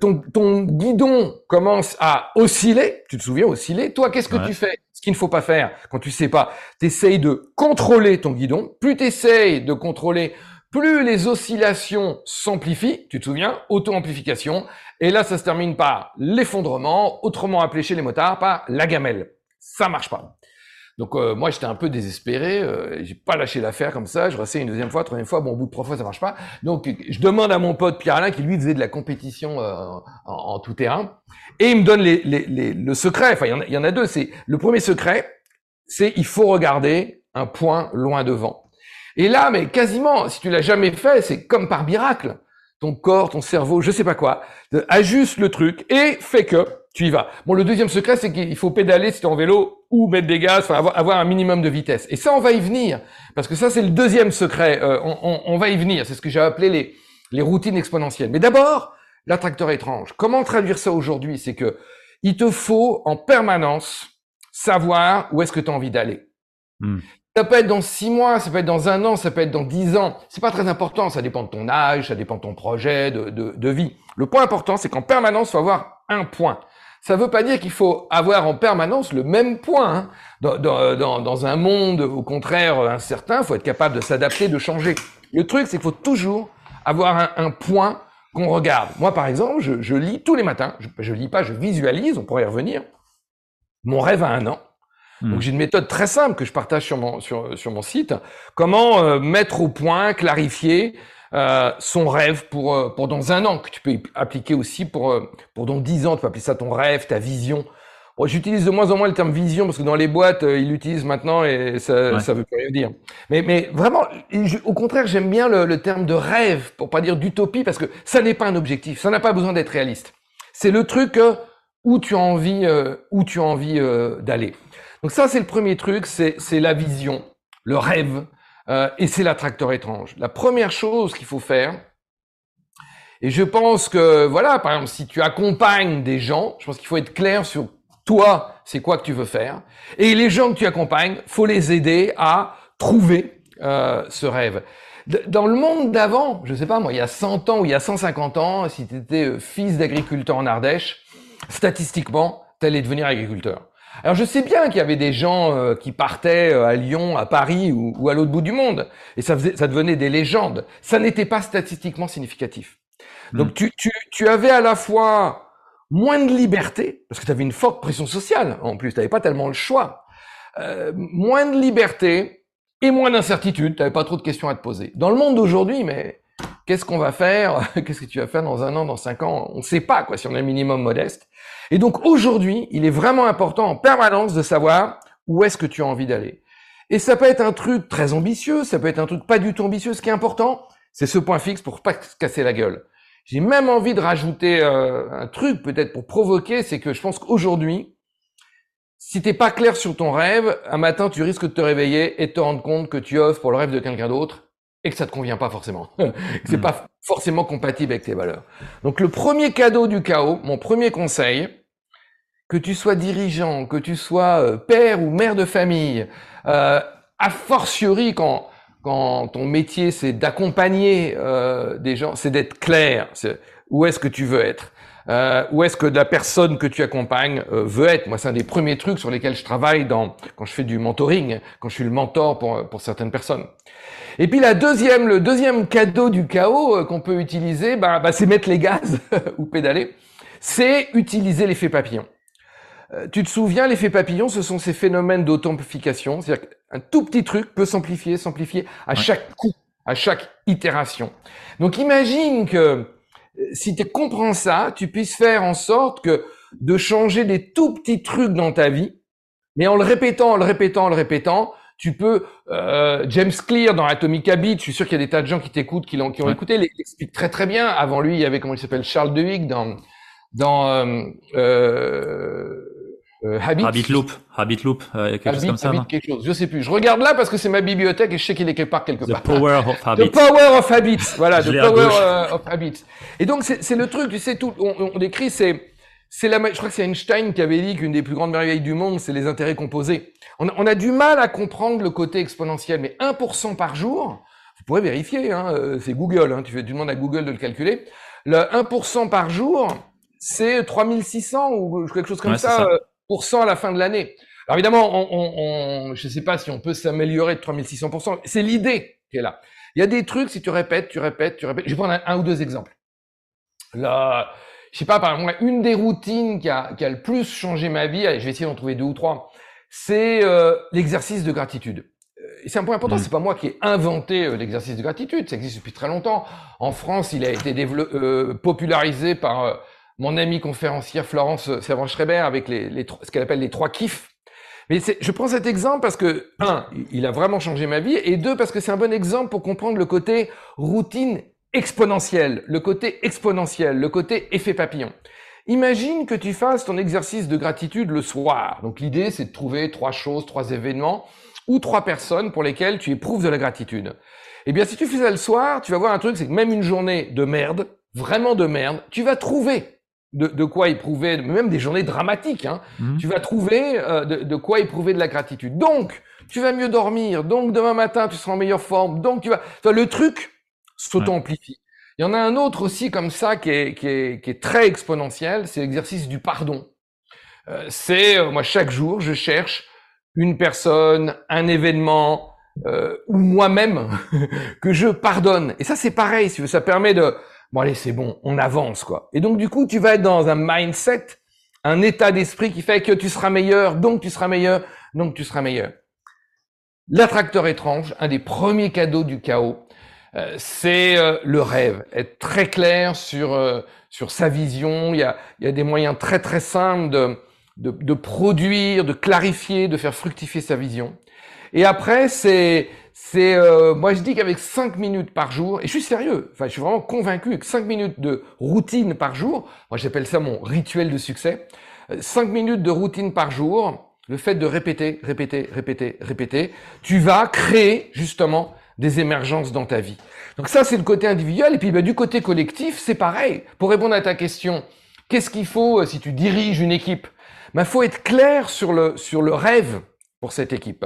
B: ton, ton guidon commence à osciller, tu te souviens, osciller, toi, qu'est-ce que tu fais? Ce qu'il ne faut pas faire quand tu sais pas, tu essayes de contrôler ton guidon. Plus tu essayes de contrôler, plus les oscillations s'amplifient, tu te souviens, auto-amplification. Et là, ça se termine par l'effondrement, autrement appelé chez les motards par la gamelle. Ça marche pas. Donc euh, moi j'étais un peu désespéré, euh, j'ai pas lâché l'affaire comme ça, je restais une deuxième fois, troisième fois, bon au bout de trois fois ça marche pas. Donc je demande à mon pote Pierre Alain qui lui faisait de la compétition euh, en, tout terrain et il me donne le secret. Enfin il y, en a, deux. C'est le premier secret, c'est il faut regarder un point loin devant. Et là mais quasiment si tu l'as jamais fait, c'est comme par miracle. Ton corps, ton cerveau, je sais pas quoi, ajuste le truc et fait que tu y vas. Bon, le deuxième secret, c'est qu'il faut pédaler si tu es en vélo ou mettre des gaz, enfin avoir, un minimum de vitesse. Et ça, on va y venir, parce que ça, c'est le deuxième secret. Euh, on, va y venir. C'est ce que j'ai appelé les, les routines exponentielles. Mais d'abord, l'attracteur étrange. Comment traduire ça aujourd'hui? C'est que il te faut en permanence savoir où est-ce que tu as envie d'aller. Hmm. Ça peut être dans six mois, ça peut être dans un an, ça peut être dans dix ans. C'est pas très important. Ça dépend de ton âge, ça dépend de ton projet de, de, de vie. Le point important, c'est qu'en permanence, faut avoir un point. Ça ne veut pas dire qu'il faut avoir en permanence le même point. Hein. Dans, dans, dans, un monde, au contraire, incertain, il faut être capable de s'adapter, de changer. Le truc, c'est qu'il faut toujours avoir un, un point qu'on regarde. Moi, par exemple, je, je, lis tous les matins. Je, ne lis pas, je visualise. On pourrait y revenir. Mon rêve à un an. Hmm. Donc j'ai une méthode très simple que je partage sur mon sur, sur mon site. Comment euh, mettre au point, clarifier euh, son rêve pour euh, pour dans un an que tu peux appliquer aussi pour euh, pour dans dix ans tu peux appeler ça ton rêve ta vision. J'utilise de moins en moins le terme vision parce que dans les boîtes ils l'utilisent maintenant et ça ça veut plus rien dire. Mais mais vraiment au contraire j'aime bien le, le, terme de rêve pour pas dire d'utopie parce que ça n'est pas un objectif ça n'a pas besoin d'être réaliste. C'est le truc où tu as envie où tu as envie d'aller. Donc ça c'est le premier truc c'est c'est la vision le rêve euh, et c'est l'attracteur étrange. La première chose qu'il faut faire, et je pense que, voilà, par exemple, si tu accompagnes des gens, je pense qu'il faut être clair sur toi, c'est quoi que tu veux faire. Et les gens que tu accompagnes, faut les aider à trouver euh, ce rêve. Dans le monde d'avant, je sais pas moi, il y a 100 ans ou il y a 150 ans, si tu étais euh, fils d'agriculteur en Ardèche, statistiquement, tu allais devenir agriculteur. Alors je sais bien qu'il y avait des gens euh, qui partaient euh, à Lyon, à Paris ou, à l'autre bout du monde, et ça, faisait, ça devenait des légendes. Ça n'était pas statistiquement significatif. Donc hmm. tu, tu, tu avais à la fois moins de liberté, parce que tu avais une forte pression sociale en plus, tu n'avais pas tellement le choix, euh, moins de liberté et moins d'incertitude, tu n'avais pas trop de questions à te poser. Dans le monde d'aujourd'hui, mais qu'est-ce qu'on va faire? Qu'est-ce que tu vas faire dans un an, dans cinq ans? On ne sait pas, quoi, si on est un minimum modeste. Et donc aujourd'hui, il est vraiment important en permanence de savoir où est-ce que tu as envie d'aller. Et ça peut être un truc très ambitieux, ça peut être un truc pas du tout ambitieux. Ce qui est important, c'est ce point fixe pour pas se casser la gueule. J'ai même envie de rajouter euh, un truc peut-être pour provoquer, c'est que je pense qu'aujourd'hui, si t'es pas clair sur ton rêve, un matin tu risques de te réveiller et de te rendre compte que tu offres pour le rêve de quelqu'un d'autre et que ça te convient pas forcément. c'est hmm. pas forcément compatible avec tes valeurs. Donc le premier cadeau du chaos, mon premier conseil, que tu sois dirigeant, que tu sois euh, père ou mère de famille, euh, a fortiori quand quand ton métier c'est d'accompagner euh, des gens, c'est d'être clair. Où est-ce que tu veux être euh, Où est-ce que la personne que tu accompagnes euh, veut être Moi, c'est un des premiers trucs sur lesquels je travaille dans quand je fais du mentoring, quand je suis le mentor pour pour certaines personnes. Et puis la deuxième, le deuxième cadeau du chaos euh, qu'on peut utiliser, bah, bah c'est mettre les gaz ou pédaler. C'est utiliser l'effet papillon. Euh, tu te souviens, l'effet papillon, ce sont ces phénomènes d'authentification. C'est-à-dire qu'un tout petit truc peut s'amplifier, s'amplifier à chaque coup, à chaque itération. Donc imagine que euh, si tu comprends ça, tu puisses faire en sorte que de changer des tout petits trucs dans ta vie, mais en le répétant, en le répétant, en le répétant, tu peux euh, James Clear dans Atomic Habits, je suis sûr qu'il y a des tas de gens qui t'écoutent, qui l'ont, qui ont écouté, l'explique très très bien. Avant lui, il y avait comment il s'appelle Charles Duhigg dans dans euh, euh,
A: euh, Habit. Habit Loop, Habit Loop, euh, quelque chose comme ça. Habit
B: quelque chose, je sais plus. Je regarde là parce que c'est ma bibliothèque et je sais qu'il est quelque part quelque
A: part. The Power of Habits.
B: The Power of Habits, voilà, The Power euh, of Habits. Et donc c'est le truc, tu sais tout, on, on décrit c'est c'est la, je crois que c'est Einstein qui avait dit qu'une des plus grandes merveilles du monde, c'est les intérêts composés. On a, on a, du mal à comprendre le côté exponentiel, mais 1% par jour, vous pourrez vérifier, hein, euh, c'est Google, hein, tu, fais, tu demandes à Google de le calculer. Le 1% par jour, c'est 3600 ou quelque chose comme ça, à la fin de l'année. Alors évidemment, on, on, on je ne sais pas si on peut s'améliorer de 3600%. C'est l'idée qui est là. Il y a des trucs, si tu répètes, tu répètes, tu répètes. Je vais prendre un, ou deux exemples. Là, je sais pas, par exemple, une des routines qui a, qui a le plus changé ma vie, allez, je vais essayer d'en trouver deux ou trois, c'est euh, l'exercice de gratitude. Euh, et c'est un point important, mmh. c'est pas moi qui ai inventé euh, l'exercice de gratitude, ça existe depuis très longtemps. En France, il a été euh, popularisé par mon amie conférencière Florence Servan-Schreiber avec les, les, ce qu'elle appelle les trois kiffs. Mais je prends cet exemple parce que, un, il a vraiment changé ma vie, et deux, parce que c'est un bon exemple pour comprendre le côté routine exponentielle, le côté exponentiel, le côté effet papillon. Imagine que tu fasses ton exercice de gratitude le soir. Donc l'idée, c'est de trouver trois choses, trois événements ou trois personnes pour lesquelles tu éprouves de la gratitude. Eh bien, si tu fais ça le soir, tu vas voir un truc, c'est que même une journée de merde, vraiment de merde, tu vas trouver de, quoi éprouver, même des journées dramatiques, hein, mhm. tu vas trouver euh, de, quoi éprouver de la gratitude. Donc, tu vas mieux dormir, donc demain matin, tu seras en meilleure forme, donc tu vas... le truc s'auto-amplifie. Il y en a un autre aussi comme ça qui est, qui est, qui est très exponentiel, c'est l'exercice du pardon. Euh, c'est, euh, moi, chaque jour, je cherche une personne, un événement, ou moi-même, que je pardonne. Et ça, c'est pareil, ça permet de bon allez, c'est bon, on avance quoi. Et donc du coup, tu vas être dans un mindset, un état d'esprit qui fait que tu seras meilleur, donc tu seras meilleur, donc tu seras meilleur. L'attracteur étrange, un des premiers cadeaux du chaos, euh, c'est euh, le rêve. Être très clair sur euh, sur sa vision. Il y a il y a des moyens très très simples de de, de produire, de clarifier, de faire fructifier sa vision. Et après, c'est c'est euh, moi je dis qu'avec 5 minutes par jour, et je suis sérieux, enfin je suis vraiment convaincu que 5 minutes de routine par jour, moi j'appelle ça mon rituel de succès, 5 euh, minutes de routine par jour, le fait de répéter, répéter, répéter, répéter, tu vas créer justement des émergences dans ta vie. Donc ça c'est le côté individuel, et puis bah, du côté collectif, c'est pareil. Pour répondre à ta question, qu'est-ce qu'il faut euh, si tu diriges une équipe? Il bah, faut être clair sur le, sur le rêve pour cette équipe.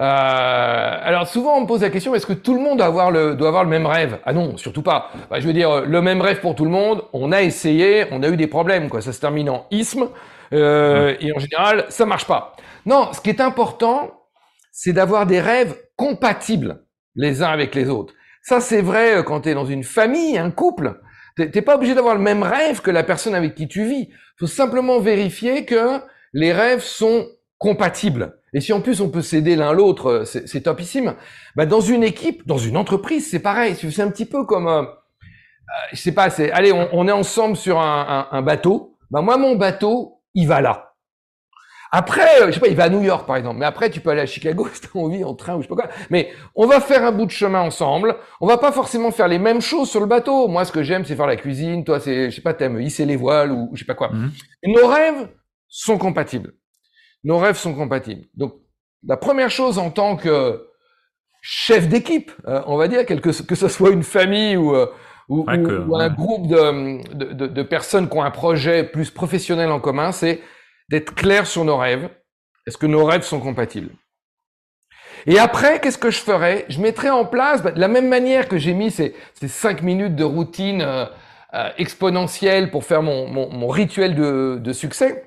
B: Euh, alors souvent on me pose la question est-ce que tout le monde doit avoir le, doit avoir le même rêve? Ah non, surtout pas. Bah, je veux dire le même rêve pour tout le monde. On a essayé, on a eu des problèmes quoi. Ça se termine en isme euh, et en général ça marche pas. Non, ce qui est important, c'est d'avoir des rêves compatibles les uns avec les autres. Ça c'est vrai euh, quand tu es dans une famille, un couple. T'es pas obligé d'avoir le même rêve que la personne avec qui tu vis. faut simplement vérifier que les rêves sont compatibles. Et si en plus on peut s'aider l'un l'autre, c'est topissime. Bah, dans une équipe, dans une entreprise, c'est pareil. C'est un petit peu comme, euh, je sais pas, c'est, allez, on, est ensemble sur un, un, bateau. Ben moi, mon bateau, il va là. Après, euh, je sais pas, il va à New York par exemple, mais après tu peux aller à Chicago si t'as envie en train ou je sais pas quoi. Mais on va faire un bout de chemin ensemble. On va pas forcément faire les mêmes choses sur le bateau. Moi, ce que j'aime, c'est faire la cuisine. Toi, c'est, je sais pas, t'aimes hisser les voiles ou je sais pas quoi. Mhm. nos rêves sont compatibles. Nos rêves sont compatibles. Donc, la première chose en tant que chef d'équipe, euh, on va dire, que, que ce soit une famille ou euh, ou, un groupe de, de, de, personnes qui ont un projet plus professionnel en commun, c'est d'être clair sur nos rêves. Est-ce que nos rêves sont compatibles? Et après, qu'est-ce que je ferais? Je mettrais en place, bah, de la même manière que j'ai mis ces, cinq minutes de routine euh, euh, exponentielle pour faire mon, rituel de, de, succès.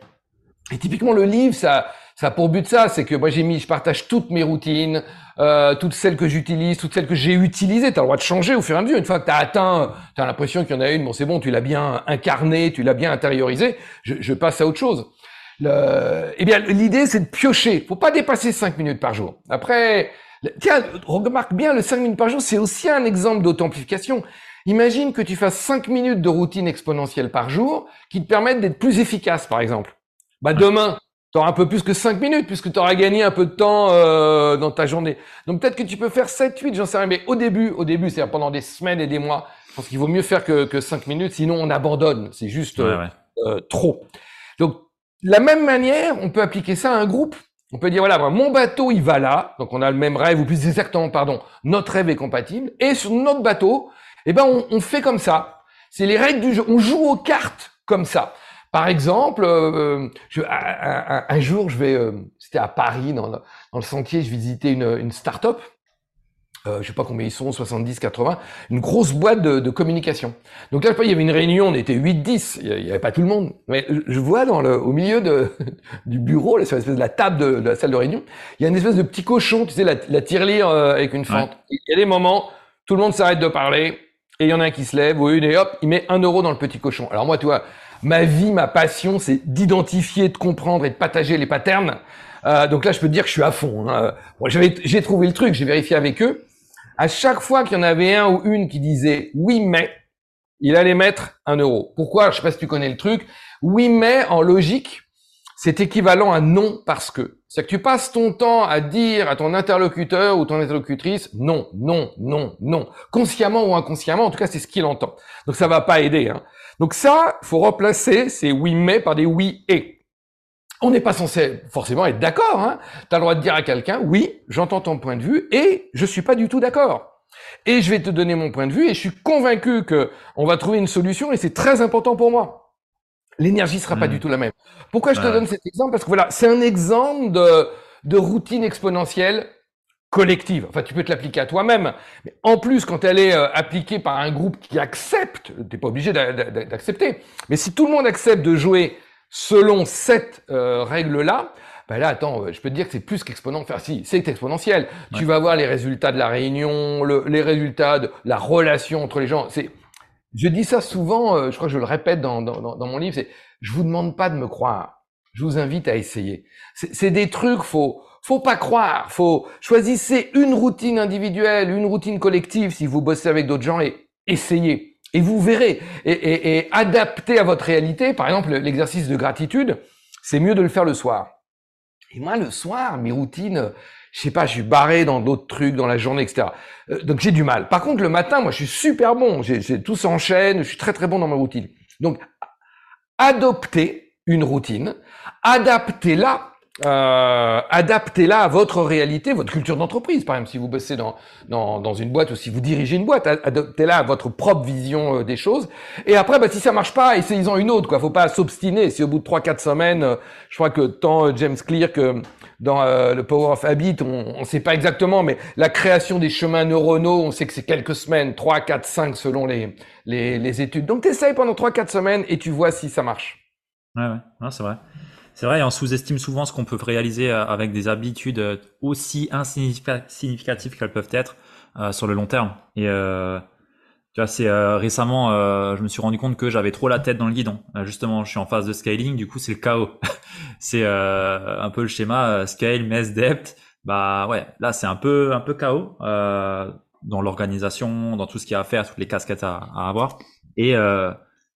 B: Et typiquement, le livre, ça, ça a pour but ça, c'est que moi j'ai mis, je partage toutes mes routines, euh, toutes celles que j'utilise, toutes celles que j'ai utilisées. Tu as le droit de changer au fur et à mesure. Une fois que tu as atteint, tu as l'impression qu'il y en a une, bon c'est bon, tu l'as bien incarné, tu l'as bien intériorisé, je passe à autre chose. Le, eh bien, l'idée, c'est de piocher. Faut pas dépasser 5 minutes par jour. Après, tiens, remarque bien, le 5 minutes par jour, c'est aussi un exemple d'auto-amplification. Imagine que tu fasses 5 minutes de routine exponentielle par jour qui te permettent d'être plus efficace, par exemple. Bah, demain, tu auras un peu plus que 5 minutes puisque tu auras gagné un peu de temps euh, dans ta journée. Donc peut-être que tu peux faire 7, 8, j'en sais rien. Mais au début, au début, c'est-à-dire pendant des semaines et des mois, je pense qu'il vaut mieux faire que, que 5 minutes, sinon on abandonne. C'est juste euh, euh, trop. Donc la même manière, on peut appliquer ça à un groupe. On peut dire, voilà, mon bateau, il va là. Donc, on a le même rêve, ou plus exactement, pardon, notre rêve est compatible. Et sur notre bateau, eh ben, on, fait comme ça. C'est les règles du jeu. On joue aux cartes comme ça. Par exemple, euh, je, un, jour, je vais, euh, c'était à Paris, dans le, dans le, sentier, je visitais une, une start-up euh, je sais pas combien ils sont, 70, 80, une grosse boîte de, de communication. Donc là, il y avait une réunion, on était 8, 10, il y avait pas tout le monde. Mais je vois dans le, au milieu de, du bureau, là, sur l'espèce de la table de, de, la salle de réunion, il y a une espèce de petit cochon, tu sais, la, la tirelire euh, avec une fente. Il y a des moments, tout le monde s'arrête de parler, et il y en a un qui se lève, ou une, et hop, il met un euro dans le petit cochon. Alors moi, tu vois, ma vie, ma passion, c'est d'identifier, de comprendre et de partager les patterns. Euh, donc là, je peux te dire que je suis à fond. Hein. Bon, j'ai trouvé le truc, j'ai vérifié avec eux à chaque fois qu'il y en avait un ou une qui disait oui mais, il allait mettre un euro. Pourquoi? Je sais pas si tu connais le truc. Oui mais en logique, c'est équivalent à non parce que. C'est que tu passes ton temps à dire à ton interlocuteur ou ton interlocutrice non, non, non, non, consciemment ou inconsciemment. En tout cas, c'est ce qu'il entend. Donc ça va pas aider. Hein. Donc ça, faut remplacer ces oui mais par des oui et. On n'est pas censé forcément être d'accord. Hein. Tu as le droit de dire à quelqu'un, oui, j'entends ton point de vue et je suis pas du tout d'accord. Et je vais te donner mon point de vue et je suis convaincu que on va trouver une solution et c'est très important pour moi. L'énergie sera pas mmh. du tout la même. Pourquoi je te donne cet exemple? Parce que voilà, c'est un exemple de, de routine exponentielle collective. Enfin, tu peux te l'appliquer à toi-même. Mais en plus, quand elle est euh, appliquée par un groupe qui accepte, t'es pas obligé d'accepter. Mais si tout le monde accepte de jouer selon cette euh, règle-là, ben là, attends, euh, je peux te dire que c'est plus qu'exponentiel. Enfin, si, c'est exponentiel. Tu vas voir les résultats de la réunion, le, les résultats de la relation entre les gens. C'est, je dis ça souvent, euh, je crois que je le répète dans, dans, dans mon livre, c'est, je vous demande pas de me croire. Je vous invite à essayer. C'est des trucs, faut, faut pas croire. Faut choisissez une routine individuelle, une routine collective si vous bossez avec d'autres gens et essayez. Et vous verrez, et, et, et adapter à votre réalité, par exemple l'exercice de gratitude, c'est mieux de le faire le soir. Et moi, le soir, mes routines, je sais pas, je suis barré dans d'autres trucs, dans la journée, etc. Euh, donc j'ai du mal. Par contre, le matin, moi, je suis super bon. J'ai, tout s'enchaîne, je suis très très bon dans ma routine. Donc, adoptez une routine, adaptez-la euh, adaptez-la à votre réalité, votre culture d'entreprise. Par exemple, si vous bossez dans, dans, dans, une boîte ou si vous dirigez une boîte, adaptez-la à votre propre vision euh, des choses. Et après, bah, si ça marche pas, essayez-en une autre. Quoi. Faut pas s'obstiner. Si au bout de 3-4 semaines, euh, je crois que tant euh, James Clear que dans le Power of Habit, on ne sait pas exactement, mais la création des chemins neuronaux, on sait que c'est quelques semaines, 3, 4, 5 selon les, les, les études. Donc, t'essayes pendant 3-4 semaines et tu vois si ça marche.
A: Ouais, ouais, c'est vrai. C'est vrai, on sous-estime souvent ce qu'on peut réaliser euh, avec des habitudes euh, aussi insignificatives qu'elles peuvent être euh, sur le long terme. Et euh, tu vois, c'est récemment, je me suis rendu compte que j'avais trop la tête dans le guidon. justement, je suis en phase de scaling, du coup, c'est le chaos. c'est un peu le schéma scale, mess, depth. Bah ouais, là, c'est un peu un peu chaos. dans l'organisation, dans tout ce qu'il y a à faire, toutes les casquettes à, à avoir. Et euh,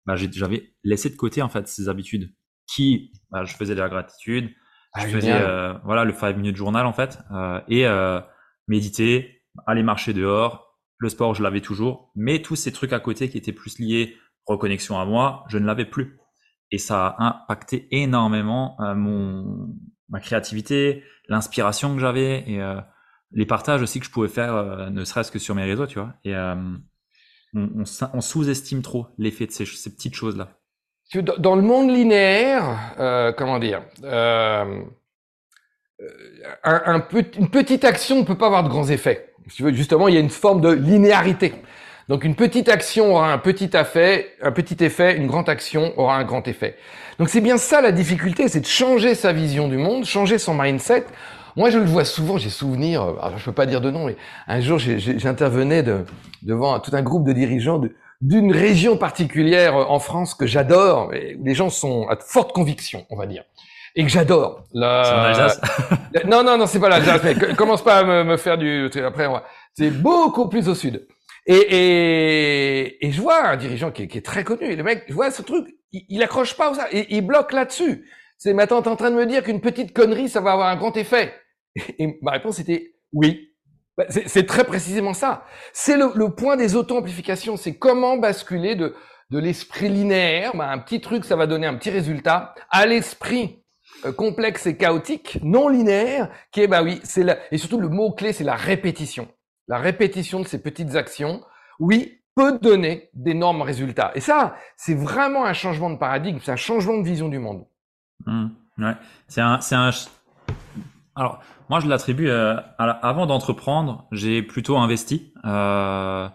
A: bah, j'avais laissé de côté en fait ces habitudes qui, bah, je faisais de la gratitude, ah, je faisais euh, voilà le 5 minutes journal en fait euh, et euh, méditer, aller marcher dehors, le sport je l'avais toujours, mais tous ces trucs à côté qui étaient plus liés reconnexion à moi, je ne l'avais plus et ça a impacté énormément mon ma créativité, l'inspiration que j'avais et les partages aussi que je pouvais faire, ne serait-ce que sur mes réseaux, tu vois. Et on, on, on sous-estime trop l'effet de ces, ces petites choses là.
B: Dans le monde linéaire, euh, comment dire, euh, un une petite action ne peut pas avoir de grands effets. Tu veux, justement, il y a une forme de linéarité. Donc une petite action aura un petit effet, un petit effet, une grande action aura un grand effet. Donc c'est bien ça la difficulté, c'est de changer sa vision du monde, changer son mindset. Moi, je le vois souvent, j'ai souvenir, alors je peux pas dire de nom, mais un jour, j'intervenais de, devant tout un groupe de dirigeants de, d'une région particulière en France que j'adore, où les gens sont à forte conviction, on va dire, et que j'adore.
A: La...
B: non, non, non, c'est pas l'Alsace, mais commence pas à me, faire du... Après, c'est beaucoup plus au sud. Et, et, et je vois un dirigeant qui est, qui est, très connu, et le mec, je vois ce truc, il, il accroche pas ça, et il bloque là-dessus. C'est maintenant, t'es en train de me dire qu'une petite connerie, ça va avoir un grand effet? Et ma réponse était oui. Bah, c'est très précisément ça. C'est le, point des auto-amplifications. C'est comment basculer de, de l'esprit linéaire, bah, un petit truc, ça va donner un petit résultat, à l'esprit euh, complexe et chaotique, non linéaire, qui est, bah oui, c'est et surtout le mot-clé, c'est la répétition. La répétition de ces petites actions, oui, peut donner d'énormes résultats. Et ça, c'est vraiment un changement de paradigme, c'est un changement de vision du monde.
A: Mmh, ouais. C'est un, c'est un, alors, moi, je l'attribue euh, avant d'entreprendre, j'ai plutôt investi. Euh,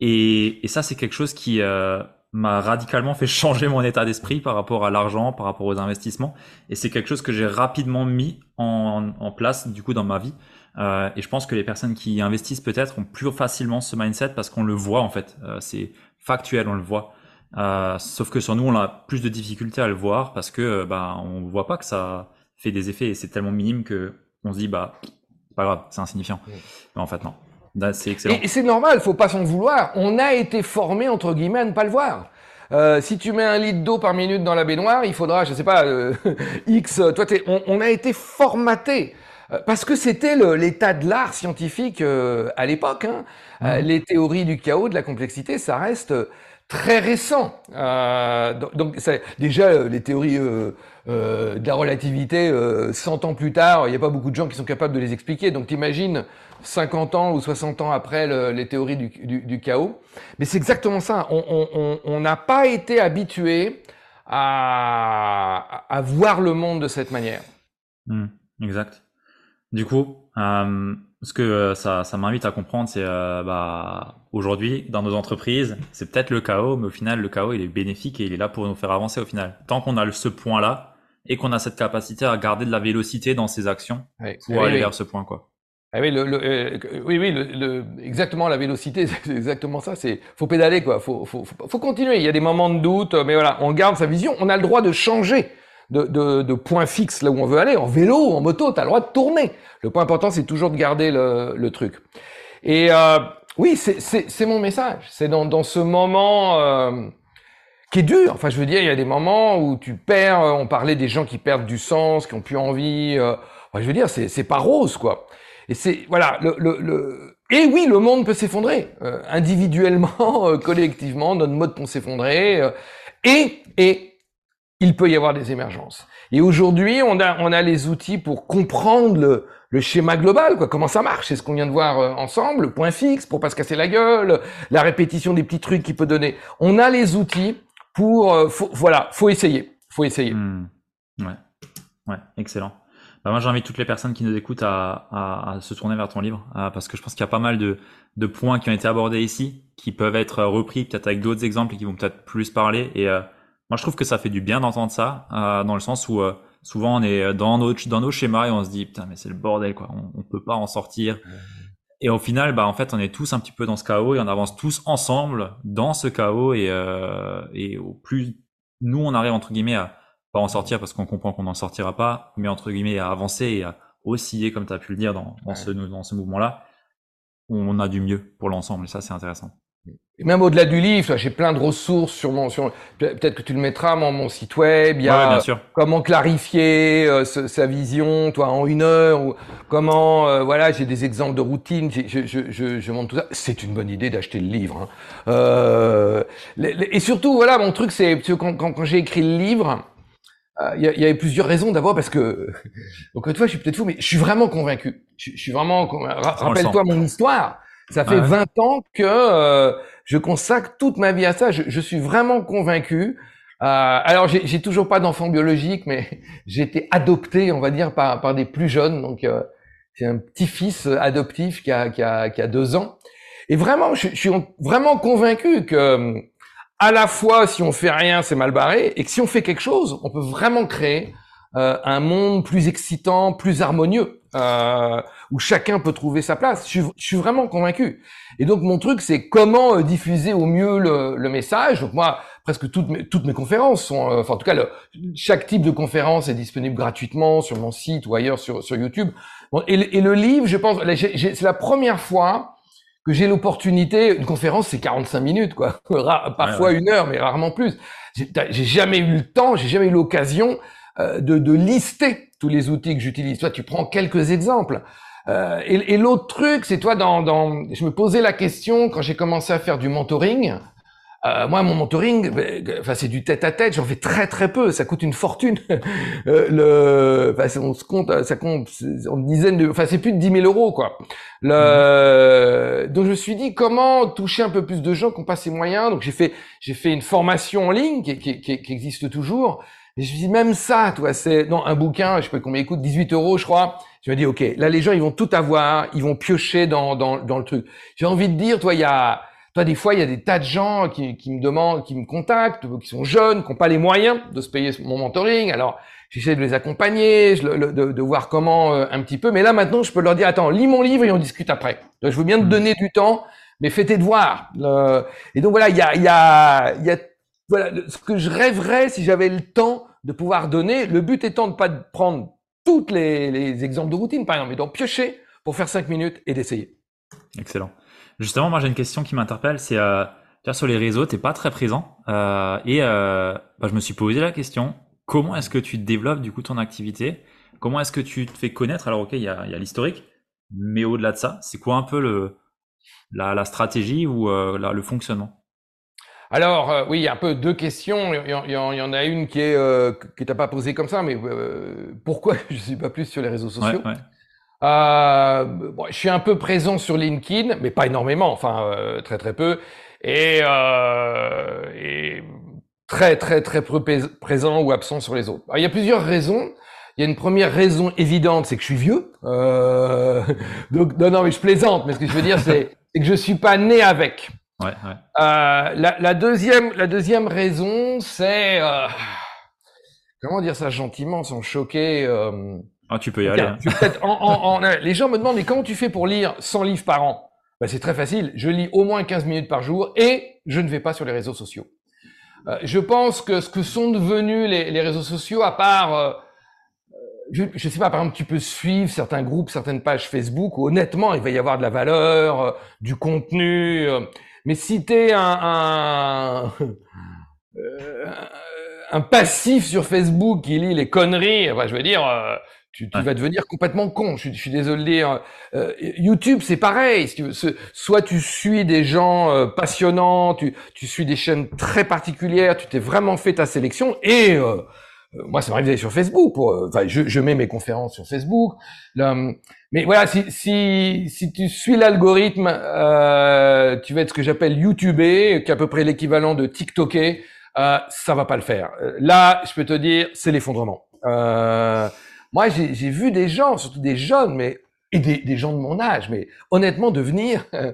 A: et, et, ça, c'est quelque chose qui euh, m'a radicalement fait changer mon état d'esprit par rapport à l'argent, par rapport aux investissements. Et c'est quelque chose que j'ai rapidement mis en, en, place, du coup, dans ma vie. Euh, et je pense que les personnes qui investissent peut-être ont plus facilement ce mindset parce qu'on le voit, en fait. Euh, c'est factuel, on le voit. sauf que sur nous, on a plus de difficultés à le voir parce que bah, on voit pas que ça fait des effets et c'est tellement minime que on se dit bah pas grave, c'est insignifiant. Mais en fait non. C'est excellent.
B: Et c'est normal, faut pas s'en vouloir. On a été formé entre guillemets à ne pas le voir. Euh, si tu mets un litre d'eau par minute dans la baignoire, il faudra, je sais pas, euh, X. Toi, on, on, a été formaté euh, parce que c'était l'état de l'art scientifique euh, à l'époque. Hein. Mmh. les théories du chaos, de la complexité, ça reste très récent. Euh, donc, déjà, euh, les théories euh, euh, de la relativité, 100 ans plus tard, il n'y a pas beaucoup de gens qui sont capables de les expliquer. Donc t'imagines 50 ans ou 60 ans après les théories du, du, du, chaos. Mais c'est exactement ça. On n'a pas été habitué à, à, voir le monde de cette manière.
A: Mmh, exact. Du coup, euh, ce que euh, ça, ça m'invite à comprendre, c'est euh, bah, aujourd'hui, dans nos entreprises, c'est peut-être le chaos, mais au final, le chaos, il est bénéfique et il est là pour nous faire avancer au final. Tant qu'on a ce point-là et qu'on a cette capacité à garder de la vélocité dans ses actions pour aller vers ce point, quoi.
B: Ah oui, le, euh, oui, oui, le, exactement la vélocité, c'est exactement ça. C'est faut pédaler quoi, faut, faut, faut, continuer. Il y a des moments de doute, mais voilà, on garde sa vision. On a le droit de changer de, de, de point fixe là où on veut aller. En vélo, en moto, tu as le droit de tourner. Le point important, c'est toujours de garder le, le truc. Et euh, oui, c'est mon message. C'est dans, dans ce moment euh, qui est dur. Enfin, je veux dire, il y a des moments où tu perds. On parlait des gens qui perdent du sens, qui ont plus envie. Euh, je veux dire, c'est pas rose, quoi. Et c'est voilà le, le, le, et oui, le monde peut s'effondrer euh, individuellement, euh, collectivement, notre mode peut s'effondrer. Euh, et et il peut y avoir des émergences. Et aujourd'hui, on a, on a les outils pour comprendre le, le schéma global, quoi, comment ça marche, c'est ce qu'on vient de voir euh, ensemble, le point fixe pour pas se casser la gueule, la répétition des petits trucs qu'il peut donner. On a les outils pour, euh, faut, voilà, faut essayer, faut essayer.
A: Mmh. Ouais, ouais, excellent. Bah moi, j'invite toutes les personnes qui nous écoutent à, à, à se tourner vers ton livre, euh, parce que je pense qu'il y a pas mal de, de points qui ont été abordés ici, qui peuvent être repris peut-être avec d'autres exemples et qui vont peut-être plus parler. Et moi, je trouve que ça fait du bien d'entendre ça, euh, dans le sens où euh, souvent on est dans nos, dans nos schémas et on se dit putain mais c'est le bordel quoi, on, on peut pas en sortir. Et au final, bah en fait, on est tous un petit peu dans ce chaos et on avance tous ensemble dans ce chaos et euh, et au plus nous on arrive entre guillemets à pas en sortir parce qu'on comprend qu'on n'en sortira pas, mais entre guillemets à avancer et à osciller comme tu as pu le dire dans, dans ce dans ce mouvement là. on a du mieux pour l'ensemble. Et ça, c'est intéressant.
B: Et même au-delà du livre, j'ai plein de ressources sur mon, sur, peut-être que tu le mettras, mon, mon site web. Il y a
A: bien sûr.
B: comment clarifier euh, sa vision, toi, en une heure, ou comment, euh, voilà, j'ai des exemples de routine, je, je, je, je montre tout ça. C'est une bonne idée d'acheter le livre. Hein. Euh, et surtout, voilà, mon truc, c'est quand, quand, quand j'ai écrit le livre, euh, il y, y, avait plusieurs raisons. D'abord parce que, donc une fois, je suis peut-être fou, mais je suis vraiment convaincu. Je, je suis vraiment. Rappelle-toi mon histoire. Ça fait 20 ans que euh, je consacre toute ma vie à ça. Je, je suis vraiment convaincu. Euh, alors, j'ai toujours pas d'enfant biologique, mais j'ai été adopté, on va dire, par, par des plus jeunes. Donc, euh, j'ai un petit-fils adoptif qui a, qui, a, qui a deux ans. Et vraiment, je, je suis vraiment convaincu que, à la fois, si on fait rien, c'est mal barré, et que si on fait quelque chose, on peut vraiment créer euh, un monde plus excitant, plus harmonieux, euh, où chacun peut trouver sa place. Je, suis vraiment convaincu. Et donc mon truc, c'est comment euh, diffuser au mieux le, le, message. Donc moi, presque toutes mes, toutes mes conférences sont, euh, enfin en tout cas, le, chaque type de conférence est disponible gratuitement sur mon site ou ailleurs sur, sur YouTube. Bon, et, et, le livre, je pense, c'est la première fois que j'ai l'opportunité. Une conférence, c'est 45 minutes, quoi. Parfois une heure, mais rarement plus. J'ai jamais eu le temps, j'ai jamais eu l'occasion de, de, lister tous les outils que j'utilise. Toi, tu prends quelques exemples. Euh, et, et l'autre truc, c'est toi, dans, dans, je me posais la question quand j'ai commencé à faire du mentoring. Euh, moi, mon mentoring, ben, enfin, c'est du tête à tête. J'en fais très très peu. Ça coûte une fortune. euh, le, enfin, on se compte, ça compte en dizaines de, enfin, c'est plus de 10 000 euros, quoi. Le, mmh. donc, je me suis dit comment toucher un peu plus de gens qui ont pas ces moyens? Donc, j'ai fait, j'ai fait une formation en ligne qui, qui, qui, qui existe toujours. Et je me dis, même ça, toi, c'est, non, un bouquin, je sais pas combien il coûte, 18 euros, je crois. Je me dis, OK, là, les gens, ils vont tout avoir, ils vont piocher dans, dans, dans le truc. J'ai envie de dire, toi, il y a, toi, des fois, il y a des tas de gens qui, qui me demandent, qui me contactent, qui sont jeunes, qui n'ont pas les moyens de se payer mon mentoring. Alors, j'essaie de les accompagner, de, de, de voir comment euh, un petit peu. Mais là, maintenant, je peux leur dire, attends, lis mon livre et on discute après. Donc, je veux bien te mmh. donner du temps, mais fais tes devoirs. Et donc, voilà, il y a, il y a, il y a, voilà, ce que je rêverais si j'avais le temps de pouvoir donner, le but étant de ne pas prendre tous les, les, exemples de routine, par exemple, mais donc piocher pour faire cinq minutes et d'essayer.
A: Excellent. Justement, moi j'ai une question qui m'interpelle, c'est euh, sur les réseaux, t'es pas très présent, euh, et euh, bah, je me suis posé la question, comment est-ce que tu développes du coup ton activité? Comment est-ce que tu te fais connaître? Alors ok, il y a, l'historique, mais au-delà de ça, c'est quoi un peu la, stratégie ou le fonctionnement?
B: Alors, euh, oui, il y a un peu deux questions. Il y, en a une qui est euh, que t'as pas posée comme ça, mais euh, pourquoi je suis pas plus sur les réseaux sociaux? ouais, ouais. Euh, bon, Je suis un peu présent sur LinkedIn, mais pas énormément, enfin euh, très très peu, et, euh, et, très très très peu présent ou absent sur les autres. Alors, il y a plusieurs raisons. Il y a une première raison évidente, c'est que je suis vieux. donc non, non, mais je plaisante, mais ce que je veux dire, c'est que je suis pas né avec.
A: Ouais, ouais.
B: Euh, la, la, deuxième, la deuxième raison, c'est euh, comment dire ça gentiment, sans choquer. Euh,
A: ah, tu peux y aller. Hein.
B: En, en, en, les gens me demandent mais comment tu fais pour lire 100 livres par an? Ben, C'est très facile. Je lis au moins 15 minutes par jour et je ne vais pas sur les réseaux sociaux. Euh, je pense que ce que sont devenus les, les réseaux sociaux, à part euh, je, je sais pas, par exemple, tu peux suivre certains groupes, certaines pages Facebook où honnêtement, il va y avoir de la valeur, euh, du contenu. Euh, mais si t'es un, un, euh, un, passif sur Facebook qui lit les conneries, enfin, je veux dire, euh, tu, tu ouais. vas devenir complètement con. Je, je suis désolé de dire. Euh, YouTube, c'est pareil. Soit tu suis des gens passionnants, tu, tu suis des chaînes très particulières, tu t'es vraiment fait ta sélection et moi, ça m'arrive d'aller sur Facebook. Pour, enfin, je, je, mets mes conférences sur Facebook. Mais voilà, si, si, si tu suis l'algorithme, euh, tu vas être ce que j'appelle YouTubé, qui est à peu près l'équivalent de TikToké. Euh, ça va pas le faire. Là, je peux te dire, c'est l'effondrement. Euh, moi, j'ai vu des gens, surtout des jeunes, mais et des, des gens de mon âge, mais honnêtement devenir euh,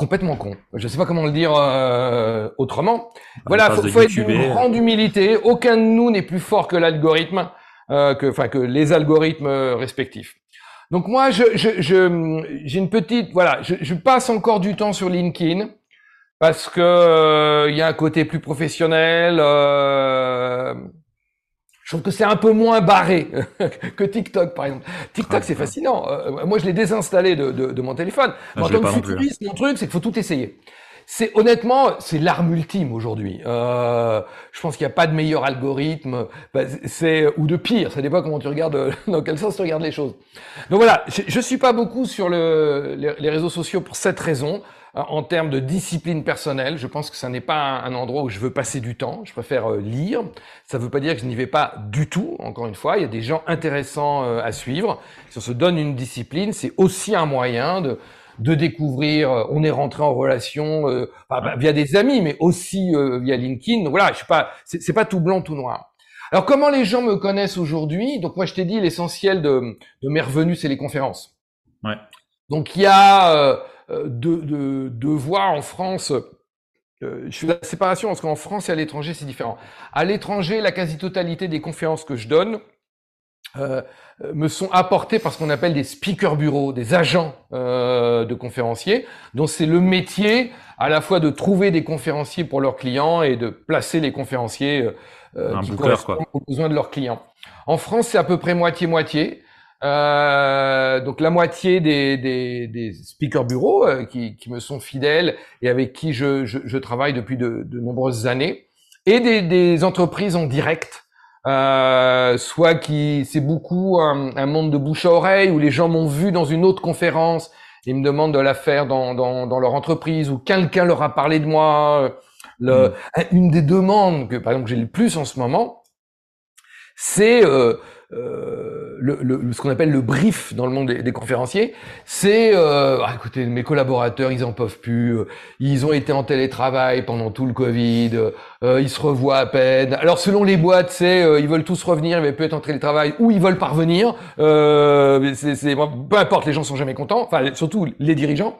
B: complètement con. Je sais pas comment le dire euh, autrement. Voilà, faut, faut être d'une grande humilité. Aucun de nous n'est plus fort que l'algorithme, euh, que, enfin que les algorithmes respectifs. Donc moi, je, je, je, j'ai une petite, voilà, je, je, passe encore du temps sur LinkedIn parce que il euh, y a un côté plus professionnel. Je trouve que c'est un peu moins barré que TikTok, par exemple. TikTok, c'est fascinant. Euh, moi, je l'ai désinstallé de, de, de, mon téléphone.
A: Ah, en tant que futuriste,
B: mon truc, c'est qu'il faut tout essayer. C'est honnêtement, c'est l'arme ultime aujourd'hui. Euh, je pense qu'il n'y a pas de meilleur algorithme, bah, c'est ou de pire. Ça dépend comment tu regardes, dans quel sens tu regardes les choses. Donc voilà, je, je suis pas beaucoup sur le, les, les réseaux sociaux pour cette raison en termes de discipline personnelle, je pense que ça n'est pas un, endroit où je veux passer du temps. Je préfère euh, lire. Ça ne veut pas dire que je n'y vais pas du tout. Encore une fois, il y a des gens intéressants euh, à suivre. Si on se donne une discipline, c'est aussi un moyen de de découvrir. Euh, on est rentré en relation bah, via des amis, mais aussi via LinkedIn. Voilà, je suis pas, c'est pas tout blanc tout noir. Alors comment les gens me connaissent aujourd'hui? Donc moi je t'ai dit l'essentiel de, de mes revenus c'est les conférences.
A: Ouais.
B: Donc il y a euh, de, de, de, voir en France euh, je fais la séparation parce qu'en France et à l'étranger, c'est différent. À l'étranger, la quasi-totalité des conférences que je donne euh, me sont apportées par ce qu'on appelle des speaker bureaux, des agents euh, de conférenciers, dont c'est le métier à la fois de trouver des conférenciers pour leurs clients et de placer les conférenciers
A: euh, qui correspondent
B: aux besoins de leurs clients. En France, c'est à peu près moitié-moitié. Euh, donc la moitié des, des, des speakers bureaux euh, qui, qui, me sont fidèles et avec qui je, je, je travaille depuis de, de, nombreuses années, et des, des entreprises en direct, euh, soit qui c'est beaucoup un, un, monde de bouche à oreille où les gens m'ont vu dans une autre conférence, ils me demandent de la faire dans, dans, dans leur entreprise ou quelqu'un leur a parlé de moi. Le, mm. Une des demandes que par exemple j'ai le plus en ce moment, c'est euh, euh, le, le, ce qu'on appelle le brief dans le monde des, des conférenciers, c'est euh, ah, écoutez, mes collaborateurs, ils en peuvent plus, euh, ils ont été en télétravail pendant tout le Covid, euh, ils se revoient à peine. Alors selon les boîtes, c'est ils veulent tous revenir, mais peut-être en télétravail, ou ils veulent parvenir. c'est, peu importe, les gens sont jamais contents, enfin surtout les dirigeants.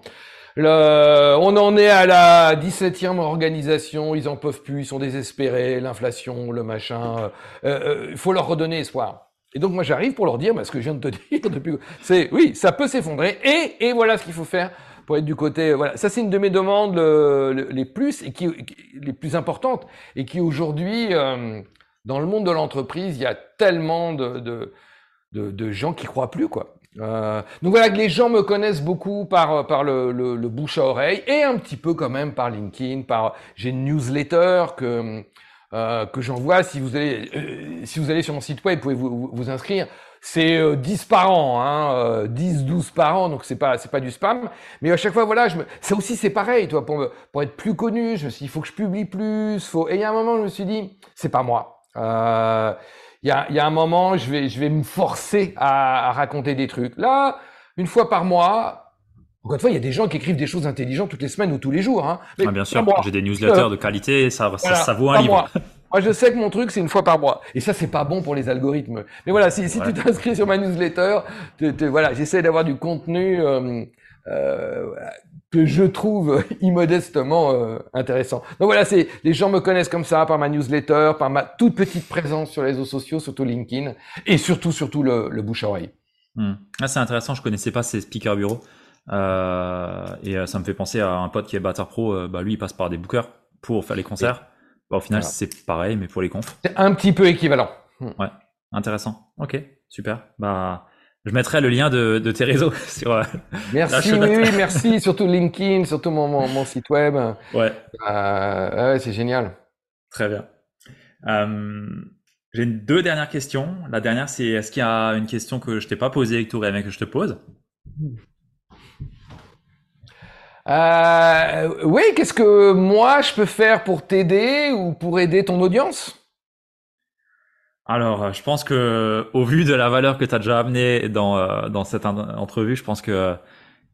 B: Le, on en est à la 17e organisation, ils en peuvent plus, ils sont désespérés, l'inflation, le machin. Il euh, faut leur redonner espoir. Et donc moi j'arrive pour leur dire, bah, ce que je viens de te dire depuis, c'est oui, ça peut s'effondrer et, et voilà ce qu'il faut faire pour être du côté. Voilà, ça c'est une de mes demandes les plus et qui, les plus importantes et qui aujourd'hui euh, dans le monde de l'entreprise il y a tellement de, de, gens qui croient plus quoi. Euh, donc voilà que les gens me connaissent beaucoup par par le, le, le, bouche à oreille et un petit peu quand même par LinkedIn, par j'ai une newsletter que euh, que j'envoie. Si vous allez, euh, si vous allez sur mon site web, vous pouvez vous, vous inscrire. C'est euh, 10 par an, hein, 10, euh, 12 par an, donc c'est pas, c'est pas du spam. Mais à chaque fois, voilà, je me, ça aussi c'est pareil, toi, pour, pour être plus connu, je me suis dit, il faut que je publie plus, faut. Et il y a un moment, je me suis dit, c'est pas moi. Euh, il y a, il y a un moment, je vais, je vais me forcer à, à raconter des trucs. Là, une fois par mois, encore une fois, il y a des gens qui écrivent des choses intelligentes toutes les semaines ou tous les jours. Hein.
A: Mais ah, bien sûr, j'ai des newsletters euh, de qualité, ça, ça, vaut un livre.
B: Moi. moi. je sais que mon truc, c'est une fois par mois. Et ça, c'est pas bon pour les algorithmes. Mais voilà, si, si tu t'inscris sur ma newsletter, te, te, voilà, j'essaie d'avoir du contenu euh, euh, que je trouve immodestement euh, intéressant. Donc voilà, c'est les gens me connaissent comme ça par ma newsletter, par ma toute petite présence sur les réseaux sociaux, surtout LinkedIn, et surtout, surtout le, le bouche à oreille.
A: Hmm. Ah, c'est intéressant. Je connaissais pas ces speakers bureaux. Euh, et euh, ça me fait penser à un pote qui est batteur pro. Euh, bah, lui, il passe par des bookers pour faire les concerts. Bah, au final, c'est pareil, mais pour les confs.
B: C'est un petit peu équivalent.
A: Hmm. Ouais, intéressant. Ok, super. Bah, je mettrai le lien de, de tes réseaux sur.
B: merci, oui, oui, merci. Surtout LinkedIn, surtout mon, mon, mon site web.
A: Ouais.
B: Euh, ouais, c'est génial.
A: Très bien. Euh, J'ai deux dernières questions. La dernière, c'est est-ce qu'il y a une question que je t'ai pas posée et que tu aurais aimé que je te pose?
B: Euh, oui, qu'est-ce que moi je peux faire pour t'aider ou pour aider ton audience?
A: Alors, je pense que au vu de la valeur que tu as déjà amenée dans, euh, dans cette entrevue, je pense que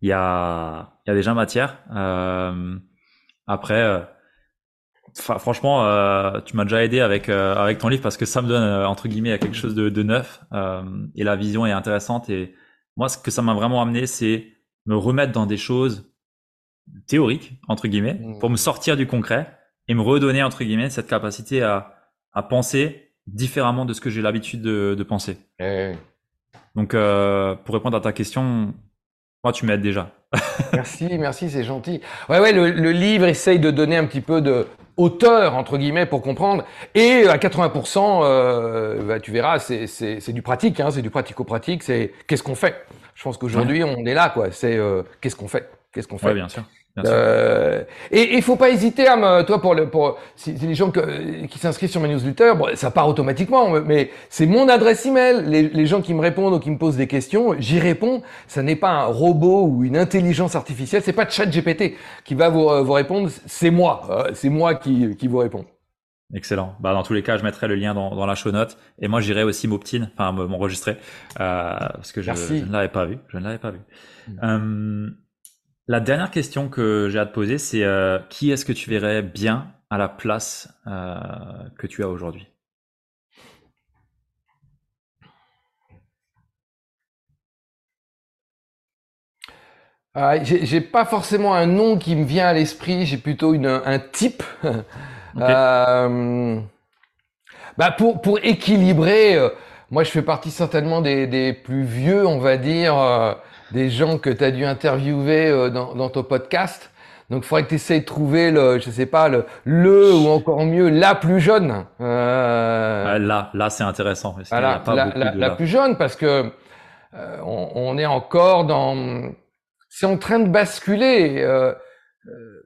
A: il y a, y a déjà matière. Euh, après, euh, franchement, euh, tu m'as déjà aidé avec euh, avec ton livre parce que ça me donne entre guillemets quelque chose de neuf et la vision est intéressante. Et moi, ce que ça m'a vraiment amené, c'est me remettre dans des choses théorique, entre guillemets, mmh. pour me sortir du concret et me redonner, entre guillemets, cette capacité à, à penser différemment de ce que j'ai l'habitude de, de, penser.
B: Eh
A: Donc, euh, pour répondre à ta question, moi, tu m'aides déjà.
B: merci, merci, c'est gentil. Ouais, ouais, le, le, livre essaye de donner un petit peu de, hauteur entre guillemets pour comprendre. Et à 80%, euh, bah, tu verras, c'est c'est du pratique, hein, c'est du pratico-pratique. C'est qu'est-ce qu'on fait? Je pense qu'aujourd'hui on est là, quoi. C'est euh, qu'est-ce qu'on fait? Qu'est-ce qu'on fait.
A: Ouais, bien sûr.
B: Euh, et il faut pas hésiter à me, toi pour le, pour si, les gens que, qui s'inscrivent sur ma newsletter, bon, ça part automatiquement, mais c'est mon adresse email. Les, les gens qui me répondent ou qui me posent des questions, j'y réponds. Ça n'est pas un robot ou une intelligence artificielle, c'est pas ChatGPT qui va vous, euh, vous répondre, c'est moi, euh, c'est moi qui, qui vous réponds.
A: Excellent. Bah, dans tous les cas, je mettrai le lien dans, dans la show note. Et moi, j'irai aussi m'opt-in, enfin m'enregistrer, euh, parce que je, je, ne l'avais pas vu. Je ne l'avais pas vu. Mmh. La dernière question que j'ai à te poser, c'est euh, qui est-ce que tu verrais bien à la place euh, que tu as aujourd'hui?
B: Euh, J'ai pas forcément un nom qui me vient à l'esprit, j'ai plutôt une, un type. euh, bah pour, pour équilibrer, moi je fais partie certainement des, des plus vieux, on va dire des gens que tu as dû interviewer euh, dans, dans, ton podcast. Donc, il faudrait que tu essayes de trouver le, je sais pas, le, le ou encore mieux la plus jeune.
A: Euh... là, là, c'est intéressant.
B: Voilà, la, la, la plus jeune parce que euh, on, on, est encore dans, c'est en train de basculer. Euh, euh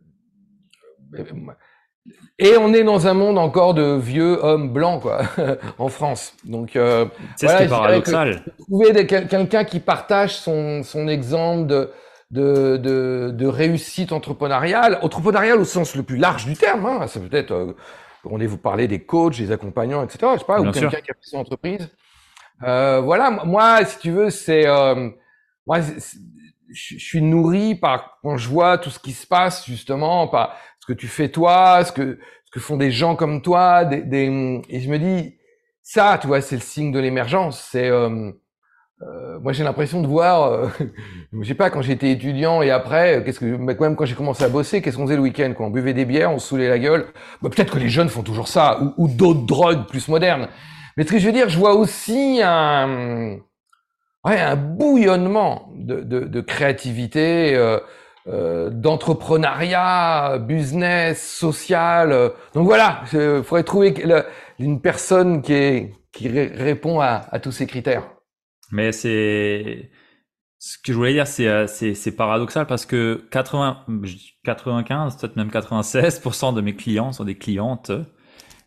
B: et on est dans un monde encore de vieux hommes blancs, quoi, en France. Donc, euh,
A: c'est voilà, ce qui est paradoxal.
B: trouver quelqu'un qui partage son, son exemple de, de, de, de, réussite entrepreneuriale, entrepreneuriale au sens le plus large du terme. Hein. C'est peut-être, euh, on est vous parler des coachs, des accompagnants, etc. Je sais pas, Bien ou quelqu'un qui a pris son entreprise. Euh, voilà, moi, si tu veux, c'est euh, moi, je suis nourri par quand je vois tout ce qui se passe justement par que tu fais toi, ce que ce que font des gens comme toi, des, des et je me dis ça, tu vois, c'est le signe de l'émergence. C'est euh, euh, moi j'ai l'impression de voir, euh, je sais pas quand j'étais étudiant et après, qu'est-ce que même quand j'ai commencé à bosser, qu'est-ce qu'on faisait le week-end Quand on buvait des bières, on saoulait la gueule. Bah, peut-être que les jeunes font toujours ça ou, ou d'autres drogues plus modernes. Mais ce que je veux dire, je vois aussi un ouais, un bouillonnement de, de, de créativité. Euh, euh, d'entrepreneuriat, business, social. Donc voilà, il faudrait trouver une personne qui, est, qui répond à, à, tous ces critères.
A: Mais c'est ce que je voulais dire, c'est euh, paradoxal parce que 80, 95, peut-être même 96% de mes clients sont des clientes.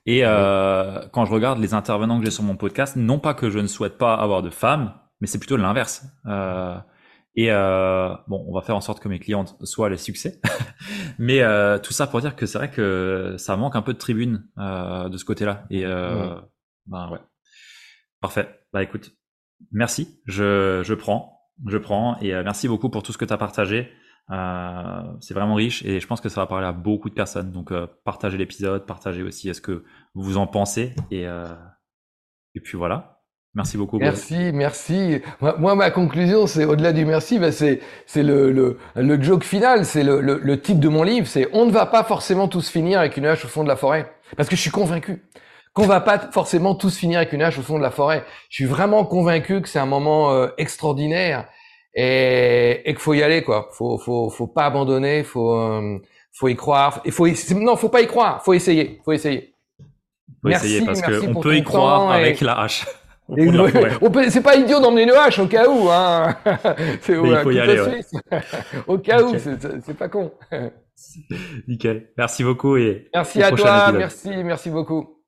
A: Et euh, quand je regarde les intervenants que j'ai sur mon podcast, non pas que je ne souhaite pas avoir de femmes, mais c'est plutôt l'inverse. Euh, et euh, bon, on va faire en sorte que mes clientes soient les succès. Mais euh, tout ça pour dire que c'est vrai que ça manque un peu de tribune euh, de ce côté-là. Et euh, ouais. ben ouais, parfait. Bah écoute, merci. Je je prends, je prends et euh, merci beaucoup pour tout ce que tu as partagé. Euh, c'est vraiment riche et je pense que ça va parler à beaucoup de personnes. Donc partagez l'épisode, partagez aussi ce que vous en pensez et et puis voilà. Merci beaucoup.
B: Merci, merci. Moi, ma conclusion, c'est au-delà du merci, ben c'est c'est le, le, le joke final, c'est le, le, le titre de mon livre, c'est on ne va pas forcément tous finir avec une hache au fond de la forêt, parce que je suis convaincu qu'on va pas forcément tous finir avec une hache au fond de la forêt. Je suis vraiment convaincu que c'est un moment euh, extraordinaire et, et qu'il faut y aller quoi. Faut faut faut pas abandonner, faut euh, faut y croire. Il faut non, faut pas y croire, faut essayer, faut essayer.
A: Faut merci, essayer parce qu'on peut y croire avec la hache.
B: C'est pas idiot d'emmener une hache au cas où, hein.
A: C'est aller, ouais.
B: au cas où, c'est pas con.
A: Nickel. Merci beaucoup et
B: merci à toi. Merci, merci beaucoup.